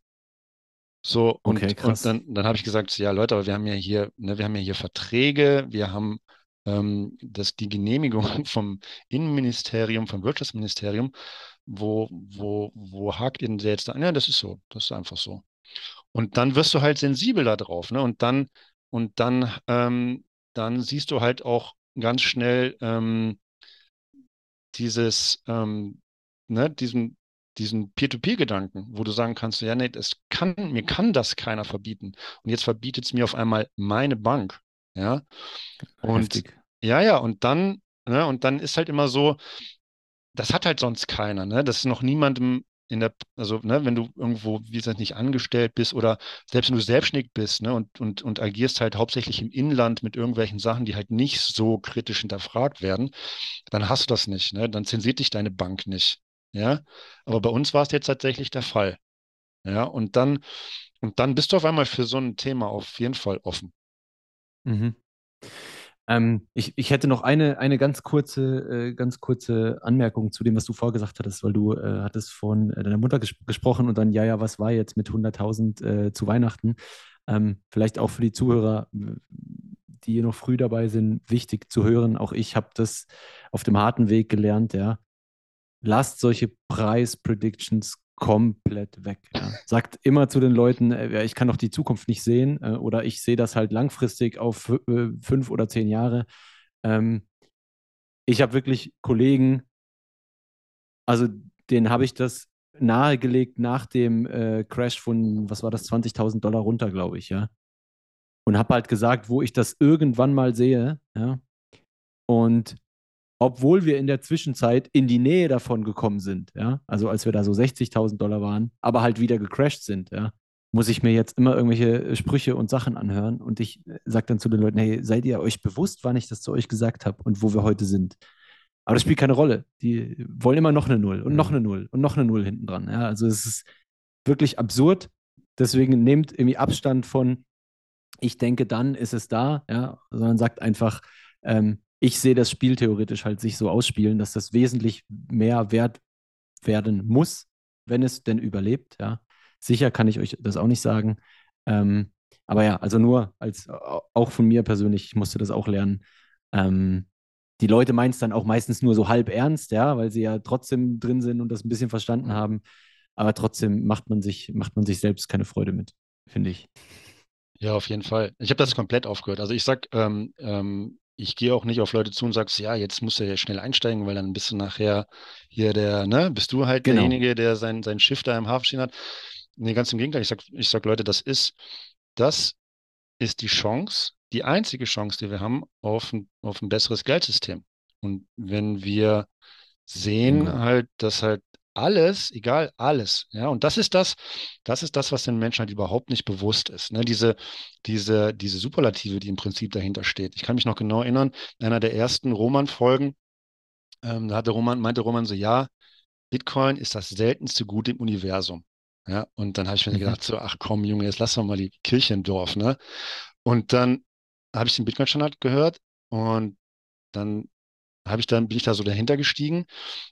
So, und,
Okay,
und dann, dann habe ich gesagt, ja Leute, aber wir haben ja hier, ne, wir haben ja hier Verträge, wir haben ähm, das, die Genehmigung <laughs> vom Innenministerium, vom Wirtschaftsministerium, wo, wo, wo hakt ihr denn jetzt da? Ja, das ist so, das ist einfach so. Und dann wirst du halt sensibel da drauf, ne? Und dann, und dann, ähm, dann siehst du halt auch ganz schnell ähm, dieses, ähm, ne, diesen, diesen Peer-to-Peer-Gedanken, wo du sagen kannst, ja, nee, das kann, mir kann das keiner verbieten. Und jetzt verbietet es mir auf einmal meine Bank. Ja. Und
Heftig.
ja, ja, und dann, ne, und dann ist halt immer so, das hat halt sonst keiner, ne? Das ist noch niemandem in der, also, ne, wenn du irgendwo, wie gesagt, nicht angestellt bist oder selbst wenn du selbstständig bist, ne, und, und, und agierst halt hauptsächlich im Inland mit irgendwelchen Sachen, die halt nicht so kritisch hinterfragt werden, dann hast du das nicht, ne? Dann zensiert dich deine Bank nicht. Ja. Aber bei uns war es jetzt tatsächlich der Fall. Ja, und dann, und dann bist du auf einmal für so ein Thema auf jeden Fall offen.
Mhm. Ähm, ich, ich hätte noch eine, eine ganz kurze, äh, ganz kurze Anmerkung zu dem, was du vorgesagt hattest, weil du äh, hattest von äh, deiner Mutter ges gesprochen und dann, ja, ja, was war jetzt mit 100.000 äh, zu Weihnachten? Ähm, vielleicht auch für die Zuhörer, die noch früh dabei sind, wichtig zu hören. Auch ich habe das auf dem harten Weg gelernt, ja. Lasst solche Preis-Predictions komplett weg. Ja. Sagt immer zu den Leuten, äh, ich kann doch die Zukunft nicht sehen äh, oder ich sehe das halt langfristig auf äh, fünf oder zehn Jahre. Ähm, ich habe wirklich Kollegen, also denen habe ich das nahegelegt nach dem Crash von, was war das, 20.000 Dollar runter, glaube ich, ja. Und habe halt gesagt, wo ich das irgendwann mal sehe, ja. Und obwohl wir in der Zwischenzeit in die Nähe davon gekommen sind, ja, also als wir da so 60.000 Dollar waren, aber halt wieder gecrashed sind, ja, muss ich mir jetzt immer irgendwelche Sprüche und Sachen anhören und ich äh, sage dann zu den Leuten, hey, seid ihr euch bewusst, wann ich das zu euch gesagt habe und wo wir heute sind? Aber das spielt keine Rolle. Die wollen immer noch eine Null und noch
Mhm.
eine Null und noch eine Null hinten dran. Ja, also es ist wirklich absurd. Deswegen nehmt irgendwie Abstand von, ich denke, dann ist es da, ja, sondern sagt einfach, ähm, ich sehe das Spiel theoretisch halt sich so ausspielen, dass das wesentlich mehr wert werden muss, wenn es denn überlebt, ja. Sicher kann ich euch das auch nicht sagen. Ähm, aber ja, also nur als auch von mir persönlich, ich musste das auch lernen. Ähm, die Leute meinen es dann auch meistens nur so halb ernst, ja, weil sie ja trotzdem drin sind und das ein bisschen verstanden haben. Aber trotzdem macht man sich, macht man sich selbst keine Freude mit, finde ich.
Ja, auf jeden Fall. Ich habe das komplett aufgehört. Also ich sag, ähm, ähm, ich gehe auch nicht auf Leute zu und sagst, ja, jetzt musst du ja schnell einsteigen, weil dann bist du nachher hier der, ne, bist du halt
Genau.
derjenige, der sein, sein Schiff da im Hafen stehen hat. Nee, ganz im Gegenteil. Ich sag, ich sag, Leute, das ist, das ist die Chance, die einzige Chance, die wir haben auf ein, auf ein besseres Geldsystem. Und wenn wir sehen
Bingo.
halt, dass halt alles, egal alles, ja, und das ist das, das ist das, was den Menschen halt überhaupt nicht bewusst ist, ne? Diese, diese, diese Superlative, die im Prinzip dahinter steht. Ich kann mich noch genau erinnern, in einer der ersten Roman-Folgen, ähm, da hatte Roman, meinte Roman so, ja, Bitcoin ist das seltenste Gut im Universum. Ja, und dann habe ich mir
Mhm.
gedacht, so, ach komm, Junge, jetzt lass doch mal die Kirche im Dorf, ne? Und dann habe ich den Bitcoin-Standard gehört und dann habe ich dann, bin ich da so dahinter gestiegen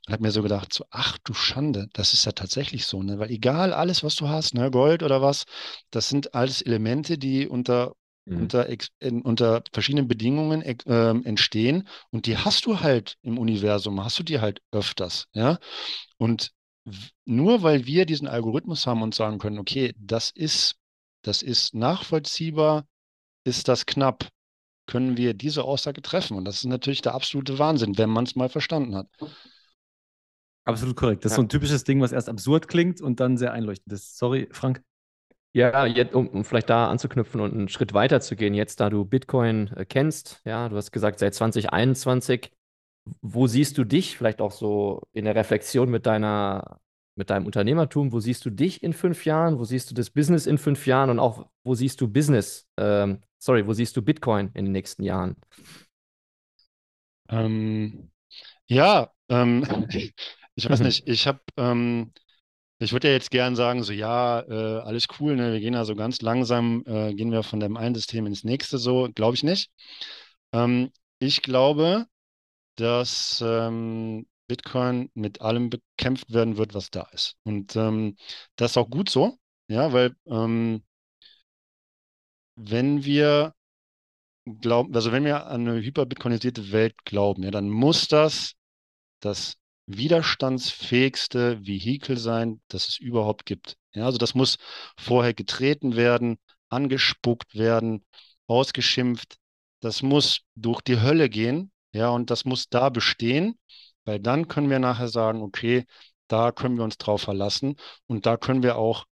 und habe mir so gedacht, so, ach du Schande, das ist ja tatsächlich so, ne? Weil egal alles, was du hast, ne, Gold oder was, das sind alles Elemente, die unter,
Mhm.
unter, in, unter verschiedenen Bedingungen ähm, entstehen und die hast du halt im Universum, hast du die halt öfters, ja? Und nur weil wir diesen Algorithmus haben und sagen können, okay, das ist, das ist nachvollziehbar, ist das knapp, können wir diese Aussage treffen. Und das ist natürlich der absolute Wahnsinn, wenn man es mal verstanden hat.
Absolut korrekt. Das ist
Ja.
so ein typisches Ding, was erst absurd klingt und dann sehr einleuchtend ist. Sorry, Frank.
Ja, jetzt, um, um vielleicht da anzuknüpfen und einen Schritt weiter zu gehen, jetzt da du Bitcoin äh, kennst, ja, du hast gesagt, seit 2021, wo siehst du dich vielleicht auch so in der Reflexion mit deiner, mit deinem Unternehmertum, wo siehst du dich in fünf Jahren, wo siehst du das Business in fünf Jahren und auch wo siehst du Business, ähm, sorry, wo siehst du Bitcoin in den nächsten Jahren?
Ähm, ja, ähm, <laughs> ich weiß nicht, ich habe, ähm, ich würde ja jetzt gern sagen, so ja, äh, alles cool, ne? Wir gehen ja so ganz langsam, äh, gehen wir von dem einen System ins nächste, so glaube ich nicht. Ähm, ich glaube, dass ähm, Bitcoin mit allem bekämpft werden wird, was da ist. Und ähm, das ist auch gut so, ja, weil ähm, wenn wir glauben, also wenn wir an eine hyperbitcoinisierte Welt glauben, ja, dann muss das das widerstandsfähigste Vehikel sein, das es überhaupt gibt. Ja, also das muss vorher getreten werden, angespuckt werden, ausgeschimpft. Das muss durch die Hölle gehen, ja, und das muss da bestehen, weil dann können wir nachher sagen, okay, da können wir uns drauf verlassen und da können wir auch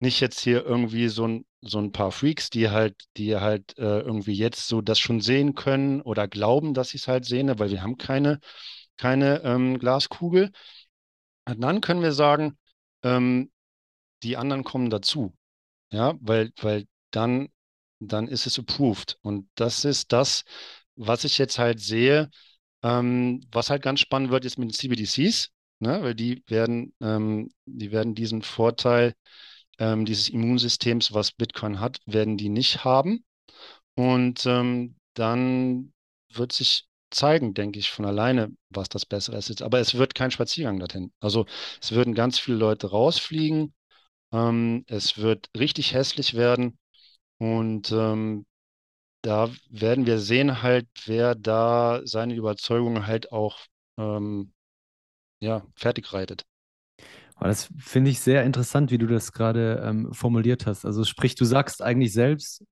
nicht jetzt hier irgendwie so ein, so ein paar Freaks, die halt, die halt äh, irgendwie jetzt so das schon sehen können oder glauben, dass sie es halt sehen, weil wir haben keine, keine ähm, Glaskugel. Und dann können wir sagen, ähm, die anderen kommen dazu. Ja, weil, weil dann, dann ist es approved. Und das ist das, was ich jetzt halt sehe, ähm, was halt ganz spannend wird jetzt mit den CBDCs, ne? Weil die werden, ähm, die werden diesen Vorteil ähm, dieses Immunsystems, was Bitcoin hat, werden die nicht haben. Und ähm, dann wird sich zeigen, denke ich, von alleine, was das Bessere ist. Aber es wird kein Spaziergang dorthin. Also es würden ganz viele Leute rausfliegen. Ähm, es wird richtig hässlich werden. Und ähm, da werden wir sehen halt, wer da seine Überzeugung halt auch ähm, ja, fertig reitet.
Aber das finde ich sehr interessant, wie du das gerade ähm, formuliert hast. Also sprich, du sagst eigentlich selbst,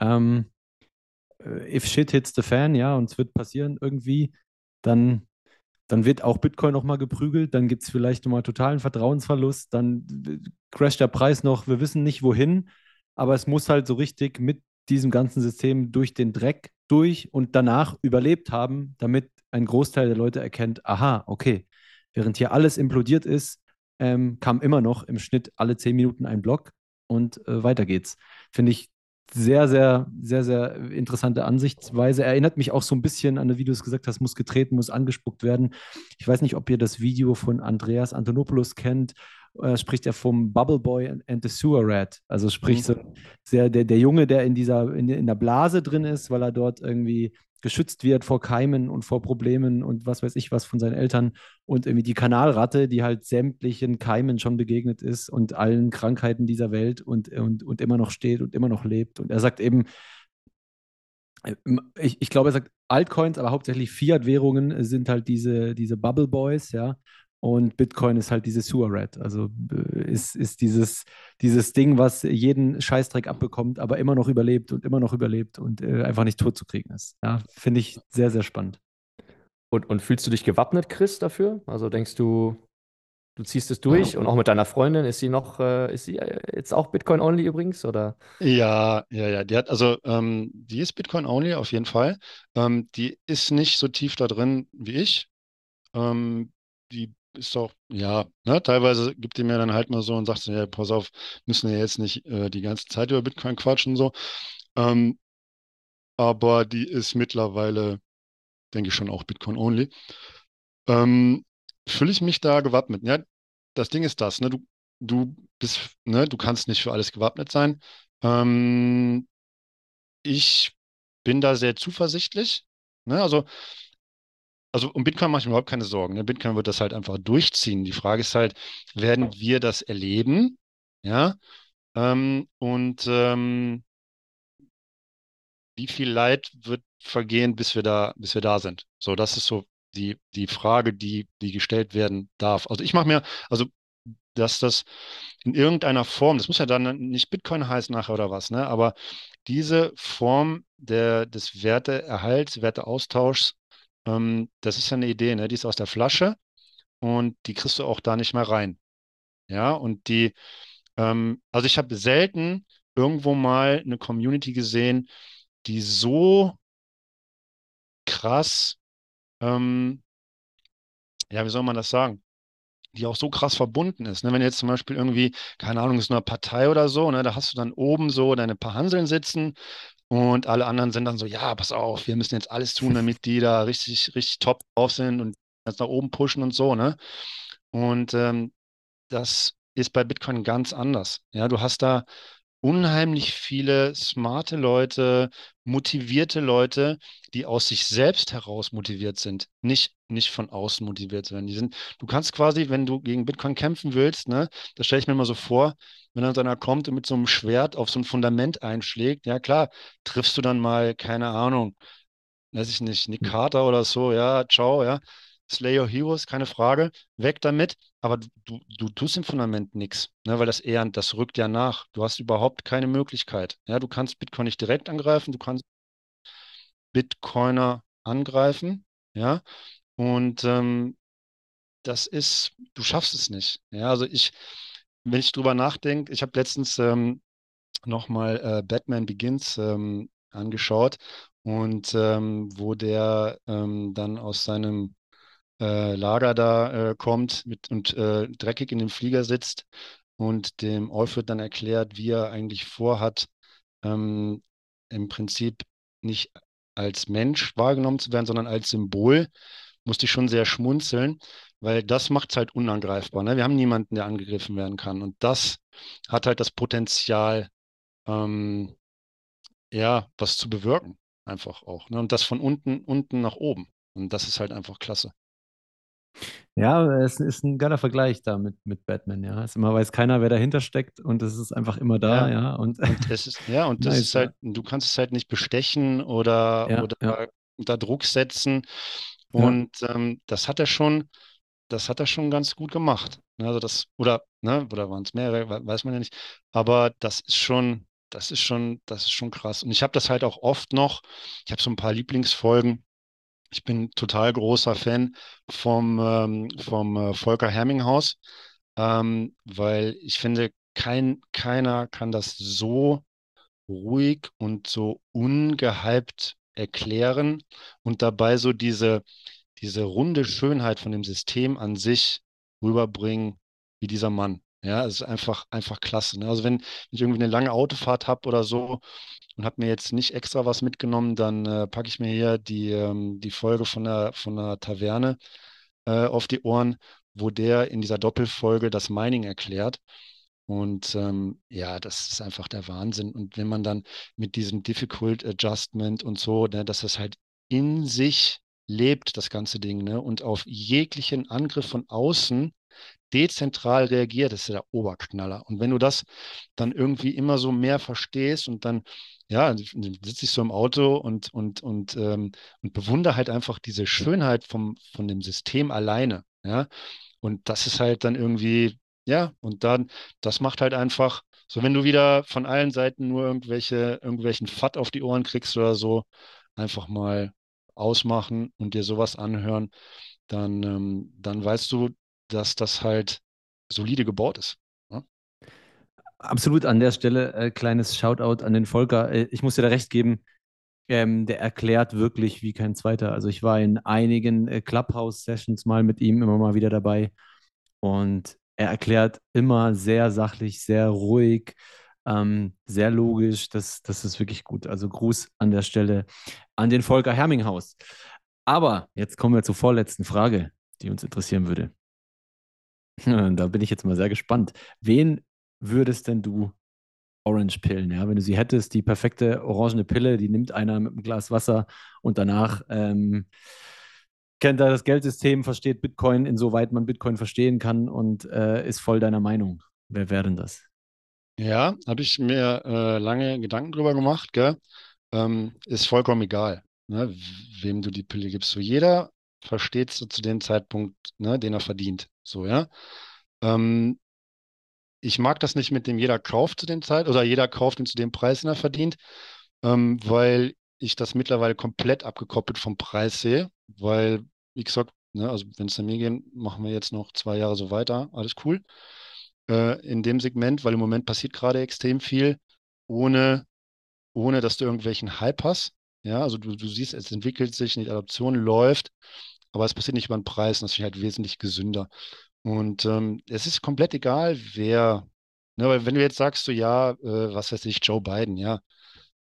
ähm, äh, if shit hits the fan, ja, und es wird passieren irgendwie, dann, dann wird auch Bitcoin nochmal geprügelt, dann gibt es vielleicht nochmal totalen Vertrauensverlust, dann crasht der Preis noch, wir wissen nicht wohin, aber es muss halt so richtig mit diesem ganzen System durch den Dreck durch und danach überlebt haben, damit ein Großteil der Leute erkennt, aha, okay, während hier alles implodiert ist, ähm, kam immer noch im Schnitt alle zehn Minuten ein Block und äh, weiter geht's. Finde ich sehr, sehr, sehr, sehr interessante Ansichtsweise. Erinnert mich auch so ein bisschen an, wie du es gesagt hast, muss getreten, muss angespuckt werden. Ich weiß nicht, ob ihr das Video von Andreas Antonopoulos kennt. Äh, spricht er vom Bubble Boy and the Sewer Rat. Also sprich, so sehr der, der Junge, der in dieser, in, in der Blase drin ist, weil er dort irgendwie geschützt wird vor Keimen und vor Problemen und was weiß ich was von seinen Eltern und irgendwie die Kanalratte, die halt sämtlichen Keimen schon begegnet ist und allen Krankheiten dieser Welt und, und, und immer noch steht und immer noch lebt. Und er sagt eben, ich, ich glaube, er sagt Altcoins, aber hauptsächlich Fiat-Währungen sind halt diese, diese Bubble Boys, ja. Und Bitcoin ist halt diese Sewer Rat. Also äh, ist, ist dieses, dieses Ding, was jeden Scheißdreck abbekommt, aber immer noch überlebt und immer noch überlebt und äh, einfach nicht tot zu kriegen ist. Ja, finde ich sehr, sehr spannend.
Und, und fühlst du dich gewappnet, Chris, dafür? Also denkst du, du ziehst es durch ja. und auch mit deiner Freundin, ist sie noch, äh, ist sie äh, jetzt auch Bitcoin-only übrigens? Oder?
Ja, ja, ja. Die hat, also ähm, die ist Bitcoin-only auf jeden Fall. Ähm, die ist nicht so tief da drin wie ich. Ähm, die ist doch, ja, ne, teilweise gibt ihr mir dann halt mal so und sagt ja, pass auf, müssen wir jetzt nicht äh, die ganze Zeit über Bitcoin quatschen so. Ähm, aber die ist mittlerweile, denke ich schon, auch Bitcoin-only. Ähm, fühle ich mich da gewappnet? Ja, das Ding ist das, ne, du, du bist, ne, du kannst nicht für alles gewappnet sein. Ähm, ich bin da sehr zuversichtlich. Ne? Also also um Bitcoin mache ich mir überhaupt keine Sorgen. Ne? Bitcoin wird das halt einfach durchziehen. Die Frage ist halt, werden wir das erleben? Ja. Ähm, und ähm, wie viel Leid wird vergehen, bis wir da, bis wir da sind? So, das ist so die, die Frage, die, die gestellt werden darf. Also ich mache mir, also dass das in irgendeiner Form, das muss ja dann nicht Bitcoin heißen nachher oder was, ne? Aber diese Form der, des Werteerhalts, Werteaustauschs ähm, das ist ja eine Idee, ne? Die ist aus der Flasche und die kriegst du auch da nicht mehr rein. Ja, und die, ähm, also ich habe selten irgendwo mal eine Community gesehen, die so krass, ähm, ja, wie soll man das sagen? die auch so krass verbunden ist. Ne? Wenn jetzt zum Beispiel irgendwie, keine Ahnung, ist eine Partei oder so, ne? da hast du dann oben so deine paar Hanseln sitzen und alle anderen sind dann so, ja, pass auf, wir müssen jetzt alles tun, damit die da richtig, richtig top drauf sind und ganz nach oben pushen und so, ne? Und ähm, das ist bei Bitcoin ganz anders. Ja, du hast da unheimlich viele smarte Leute, motivierte Leute, die aus sich selbst heraus motiviert sind, nicht, nicht von außen motiviert sind. Die sind, du kannst quasi, wenn du gegen Bitcoin kämpfen willst, ne, das stelle ich mir mal so vor, wenn dann einer kommt und mit so einem Schwert auf so ein Fundament einschlägt, ja klar, triffst du dann mal, keine Ahnung, weiß ich nicht, Nick Carter oder so, ja, ciao, ja. Slay Your Heroes, keine Frage, weg damit, aber du, du, tust im Fundament nichts, ne, weil das eher, das rückt ja nach. Du hast überhaupt keine Möglichkeit. Ja, du kannst Bitcoin nicht direkt angreifen, du kannst Bitcoiner angreifen, ja, und ähm, das ist, du schaffst es nicht. Ja, also ich, wenn ich drüber nachdenke, ich habe letztens ähm, nochmal äh, Batman Begins ähm, angeschaut und ähm, wo der ähm, dann aus seinem Lager da äh, kommt mit, und äh, dreckig in dem Flieger sitzt und dem Alfred dann erklärt, wie er eigentlich vorhat, ähm, im Prinzip nicht als Mensch wahrgenommen zu werden, sondern als Symbol, musste ich schon sehr schmunzeln, weil das macht es halt unangreifbar. Ne? Wir haben niemanden, der angegriffen werden kann. Und das hat halt das Potenzial, ähm, ja, was zu bewirken, einfach auch. Ne? Und das von unten, unten nach oben. Und das ist halt einfach klasse.
Ja, es ist ein geiler Vergleich da mit, mit Batman, ja. Es immer weiß keiner, wer dahinter steckt und es ist einfach immer da, ja. ja. Und,
und ist, ja, und das nice, ist halt, du kannst es halt nicht bestechen oder,
ja,
oder
ja.
unter Druck setzen. Und ähm, das hat er schon, das hat er schon ganz gut gemacht. Ne, also das, oder, ne, oder waren es mehrere, weiß man ja nicht. Aber das ist schon, das ist schon, das ist schon krass. Und ich habe das halt auch oft noch, ich habe so ein paar Lieblingsfolgen, Ich bin total großer Fan vom, ähm, vom äh, Volker Herminghaus, ähm, weil ich finde, kein, keiner kann das so ruhig und so ungehypt erklären und dabei so diese, diese runde Schönheit von dem System an sich rüberbringen, wie dieser Mann. Ja, es ist einfach, einfach klasse. Ne? Also wenn ich irgendwie eine lange Autofahrt habe oder so und habe mir jetzt nicht extra was mitgenommen, dann äh, packe ich mir hier die, ähm, die Folge von der, von der Taverne äh, auf die Ohren, wo der in dieser Doppelfolge das Mining erklärt. Und ähm, ja, das ist einfach der Wahnsinn. Und wenn man dann mit diesem Difficult Adjustment und so, ne, dass das halt in sich lebt, das ganze Ding, ne, und auf jeglichen Angriff von außen dezentral reagiert, ist der Oberknaller. Und wenn du das dann irgendwie immer so mehr verstehst und dann, ja, sitze ich so im Auto und, und, und, ähm, und bewundere halt einfach diese Schönheit vom, von dem System alleine. Ja. Und das ist halt dann irgendwie, ja, und dann, das macht halt einfach, so wenn du wieder von allen Seiten nur irgendwelche, irgendwelchen Fatt auf die Ohren kriegst oder so, einfach mal ausmachen und dir sowas anhören, dann, ähm, dann weißt du, dass das halt solide gebaut ist.
Absolut an der Stelle äh, kleines Shoutout an den Volker. Äh, ich muss dir da recht geben, ähm, der erklärt wirklich wie kein zweiter. Also ich war in einigen äh, Clubhouse-Sessions mal mit ihm immer mal wieder dabei und er erklärt immer sehr sachlich, sehr ruhig, ähm, sehr logisch. Das, das ist wirklich gut. Also Gruß an der Stelle an den Volker Herminghaus. Aber jetzt kommen wir zur vorletzten Frage, die uns interessieren würde. <laughs> Da bin ich jetzt mal sehr gespannt. Wen würdest denn du Orange pillen, ja? Wenn du sie hättest, die perfekte orangene Pille, die nimmt einer mit einem Glas Wasser und danach ähm, kennt er das Geldsystem, versteht Bitcoin, insoweit man Bitcoin verstehen kann und äh, ist voll deiner Meinung. Wer wäre denn das?
Ja, habe ich mir äh, lange Gedanken drüber gemacht, gell? Ähm, ist vollkommen egal, ne, wem du die Pille gibst. So jeder versteht so zu dem Zeitpunkt, ne, den er verdient. So, ja. Ähm, ich mag das nicht mit dem jeder kauft zu dem Zeit oder jeder kauft ihn zu dem Preis, den er verdient, ähm, weil ich das mittlerweile komplett abgekoppelt vom Preis sehe, weil, wie gesagt, ne, also wenn es an mir geht, machen wir jetzt noch zwei Jahre so weiter, alles cool. Äh, in dem Segment, weil im Moment passiert gerade extrem viel, ohne, ohne dass du irgendwelchen Hype hast. Ja, also du, du siehst, es entwickelt sich, die Adoption läuft, aber es passiert nicht über den Preis das finde ich halt wesentlich gesünder. Und ähm, es ist komplett egal, wer, ne, weil wenn du jetzt sagst, so ja, äh, was weiß ich, Joe Biden, ja,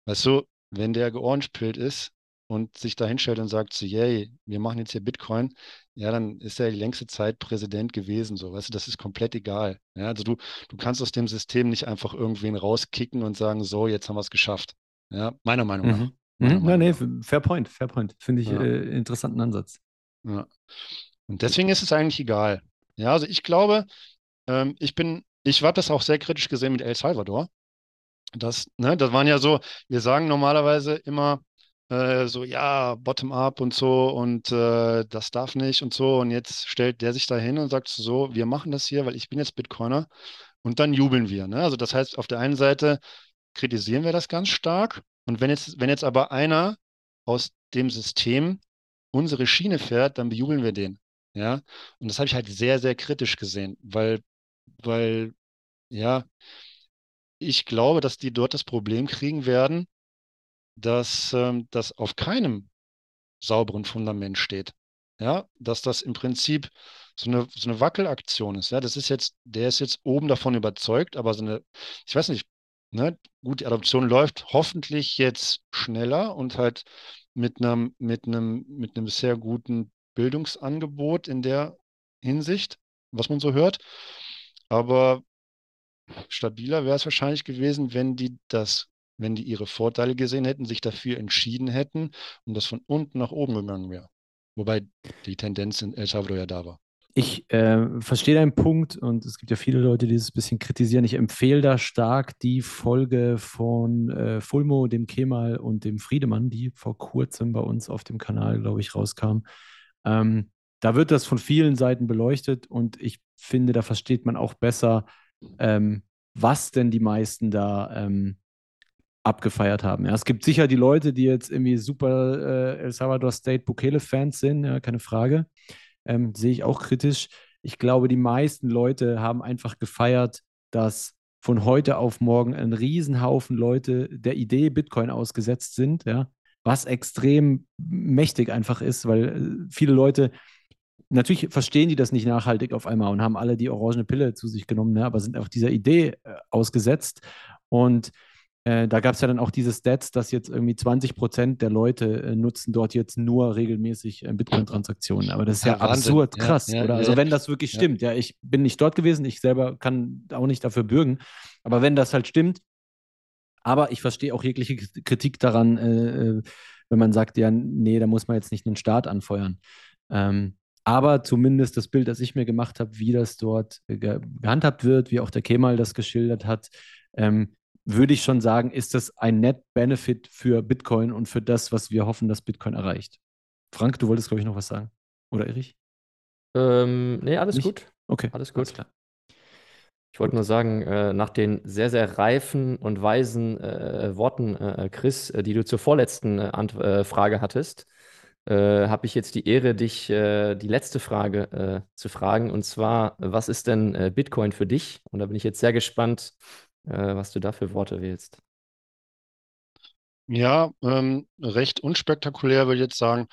weißt du, wenn der georangepillt ist und sich da hinstellt und sagt, so, yay, wir machen jetzt hier Bitcoin, ja, dann ist er die längste Zeit Präsident gewesen, so, weißt du, das ist komplett egal. Ja, also du, du kannst aus dem System nicht einfach irgendwen rauskicken und sagen, so, jetzt haben wir es geschafft. Ja, meiner Meinung nach.
Mhm.
Meiner
Mhm.
Meinung nach.
fair point, fair point. Finde ich
Ja.
äh, interessanten Ansatz.
Ja. Und deswegen ist es eigentlich egal. Ja, also ich glaube, ähm, ich bin, ich habe das auch sehr kritisch gesehen mit El Salvador. Das, ne, das waren ja so, wir sagen normalerweise immer äh, so, ja, bottom-up und so und äh, das darf nicht und so. Und jetzt stellt der sich da hin und sagt so, wir machen das hier, weil ich bin jetzt Bitcoiner. Und dann jubeln wir. Ne? Also das heißt, auf der einen Seite kritisieren wir das ganz stark. Und wenn jetzt, wenn jetzt aber einer aus dem System unsere Schiene fährt, dann bejubeln wir den. Ja. Und das habe ich halt sehr, sehr kritisch gesehen, weil, weil, ja, ich glaube, dass die dort das Problem kriegen werden, dass ähm, das auf keinem sauberen Fundament steht. Ja, dass das im Prinzip so eine, so eine Wackelaktion ist. Ja, das ist jetzt, der ist jetzt oben davon überzeugt, aber so eine, ich weiß nicht, ne, gut, die Adoption läuft hoffentlich jetzt schneller und halt mit einem, mit einem, mit einem sehr guten Bildungsangebot in der Hinsicht, was man so hört. Aber stabiler wäre es wahrscheinlich gewesen, wenn die das, wenn die ihre Vorteile gesehen hätten, sich dafür entschieden hätten und das von unten nach oben gegangen wäre. Wobei die Tendenz in El Salvador ja da war.
Ich äh, verstehe deinen Punkt und es gibt ja viele Leute, die das ein bisschen kritisieren. Ich empfehle da stark die Folge von äh, Fulmo, dem Kemal und dem Friedemann, die vor kurzem bei uns auf dem Kanal, glaube ich, rauskam. Ähm, da wird das von vielen Seiten beleuchtet und ich finde, da versteht man auch besser, ähm, was denn die meisten da ähm, abgefeiert haben. Ja, es gibt sicher die Leute, die jetzt irgendwie super äh, El Salvador State Bukele-Fans sind, ja, keine Frage. Ähm, sehe ich auch kritisch. Ich glaube, die meisten Leute haben einfach gefeiert, dass von heute auf morgen ein Riesenhaufen Leute der Idee Bitcoin ausgesetzt sind, ja, was extrem mächtig einfach ist, weil äh, viele Leute natürlich verstehen die das nicht nachhaltig auf einmal und haben alle die orangene Pille zu sich genommen, ne, aber sind auch dieser Idee äh, ausgesetzt. Und äh, da gab es ja dann auch diese Stats, dass jetzt irgendwie 20 Prozent der Leute äh, nutzen dort jetzt nur regelmäßig äh, Bitcoin-Transaktionen. Aber das ist ja,
Ja,
absurd
Ja,
krass,
ja,
oder? Also wenn das wirklich stimmt, ja, ich bin nicht dort gewesen, ich selber kann auch nicht dafür bürgen, aber wenn das halt stimmt, aber ich verstehe auch jegliche Kritik daran, äh, äh, wenn man sagt, ja, nee, da muss man jetzt nicht einen Staat anfeuern. Ähm, aber zumindest das Bild, das ich mir gemacht habe, wie das dort ge gehandhabt wird, wie auch der Kemal das geschildert hat, ähm, würde ich schon sagen, ist das ein Net-Benefit für Bitcoin und für das, was wir hoffen, dass Bitcoin erreicht. Frank, du wolltest, glaube ich, noch was sagen. Oder Erich?
Ähm, nee, alles
Nicht?
gut.
Okay,
Alles gut.
klar.
Ich wollte nur sagen, äh, nach den sehr, sehr reifen und weisen äh, Worten, äh, Chris, äh, die du zur vorletzten äh, äh, Frage hattest, äh, habe ich jetzt die Ehre, dich äh, die letzte Frage äh, zu fragen. Und zwar, was ist denn äh, Bitcoin für dich? Und da bin ich jetzt sehr gespannt, äh, was du da für Worte wählst.
Ja, ähm, recht unspektakulär würde ich jetzt sagen,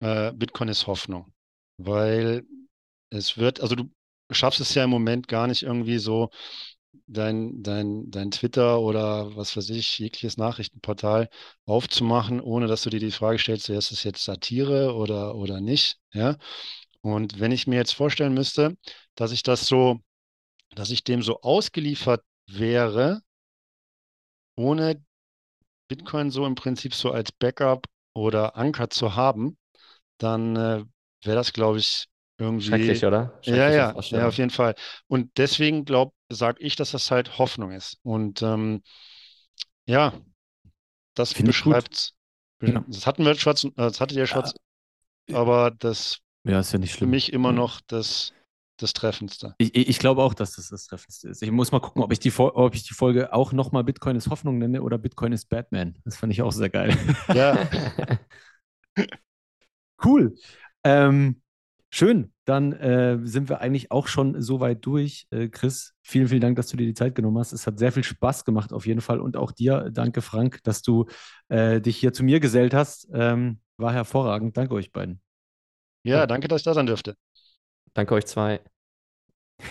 äh, Bitcoin ist Hoffnung, weil es wird, also du schaffst es ja im Moment gar nicht irgendwie so dein, dein, dein Twitter oder was weiß ich, jegliches Nachrichtenportal aufzumachen, ohne dass du dir die Frage stellst, ist es jetzt Satire oder, oder nicht, ja? Und wenn ich mir jetzt vorstellen müsste, dass ich das so, dass ich dem so ausgeliefert wäre, ohne Bitcoin so im Prinzip so als Backup oder Anker zu haben, dann äh, wäre das, glaube ich, irgendwie.
Schrecklich, oder?
Ja,
Schreckliche
ja, ja,
Vorstellung.
auf jeden Fall. Und deswegen glaube, sage ich, dass das halt Hoffnung ist. Und ähm, ja, das
gut.
beschreibt.
Ja.
Das hatten wir Schwarz, äh, das hattet ihr Schwarz, aber das
Ja, ist ja nicht
für
schlimm.
mich immer
Ja.
noch das, das Treffendste.
Ich, ich glaube auch, dass das das Treffendste ist. Ich muss mal gucken, ob ich die, ob ich die Folge auch nochmal Bitcoin ist Hoffnung nenne oder Bitcoin ist Batman. Das fand ich auch sehr geil.
Ja, <laughs>
Cool. Ähm, schön. Dann äh, sind wir eigentlich auch schon so weit durch. Äh, Chris, vielen, vielen Dank, dass du dir die Zeit genommen hast. Es hat sehr viel Spaß gemacht, auf jeden Fall. Und auch dir, danke, Frank, dass du äh, dich hier zu mir gesellt hast. Ähm, war hervorragend. Danke euch beiden.
ja, danke, dass ich da sein dürfte.
Danke euch zwei.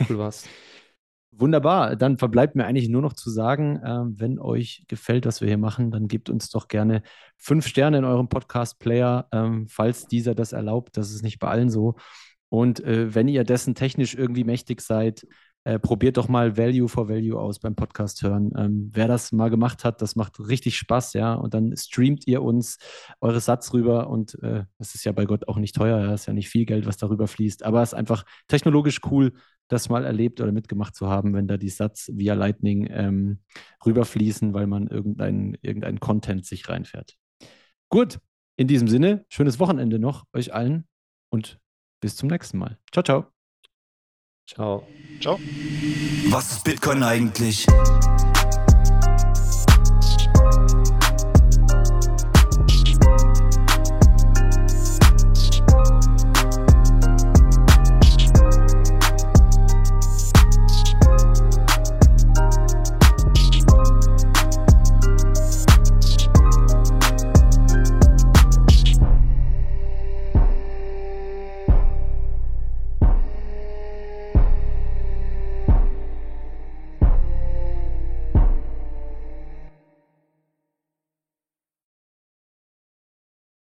Cool war's. <laughs>
Wunderbar. Dann verbleibt mir eigentlich nur noch zu sagen, ähm, wenn euch gefällt, was wir hier machen, dann gebt uns doch gerne fünf Sterne in eurem Podcast-Player, ähm, falls dieser das erlaubt. Das ist nicht bei allen so. Und äh, wenn ihr dessen technisch irgendwie mächtig seid, äh, probiert doch mal Value for Value aus beim Podcast hören. Ähm, wer das mal gemacht hat, das macht richtig Spaß, ja. Und dann streamt ihr uns eure Satz rüber und äh, das ist ja bei Gott auch nicht teuer, ja. ist ja nicht viel Geld, was darüber fließt, aber es ist einfach technologisch cool, das mal erlebt oder mitgemacht zu haben, wenn da die Satz via Lightning ähm, rüberfließen, weil man irgendein, irgendein Content sich reinfährt. Gut, in diesem Sinne, schönes Wochenende noch euch allen und bis zum nächsten Mal. Ciao, ciao.
Ciao.
Ciao.
Was ist Bitcoin eigentlich?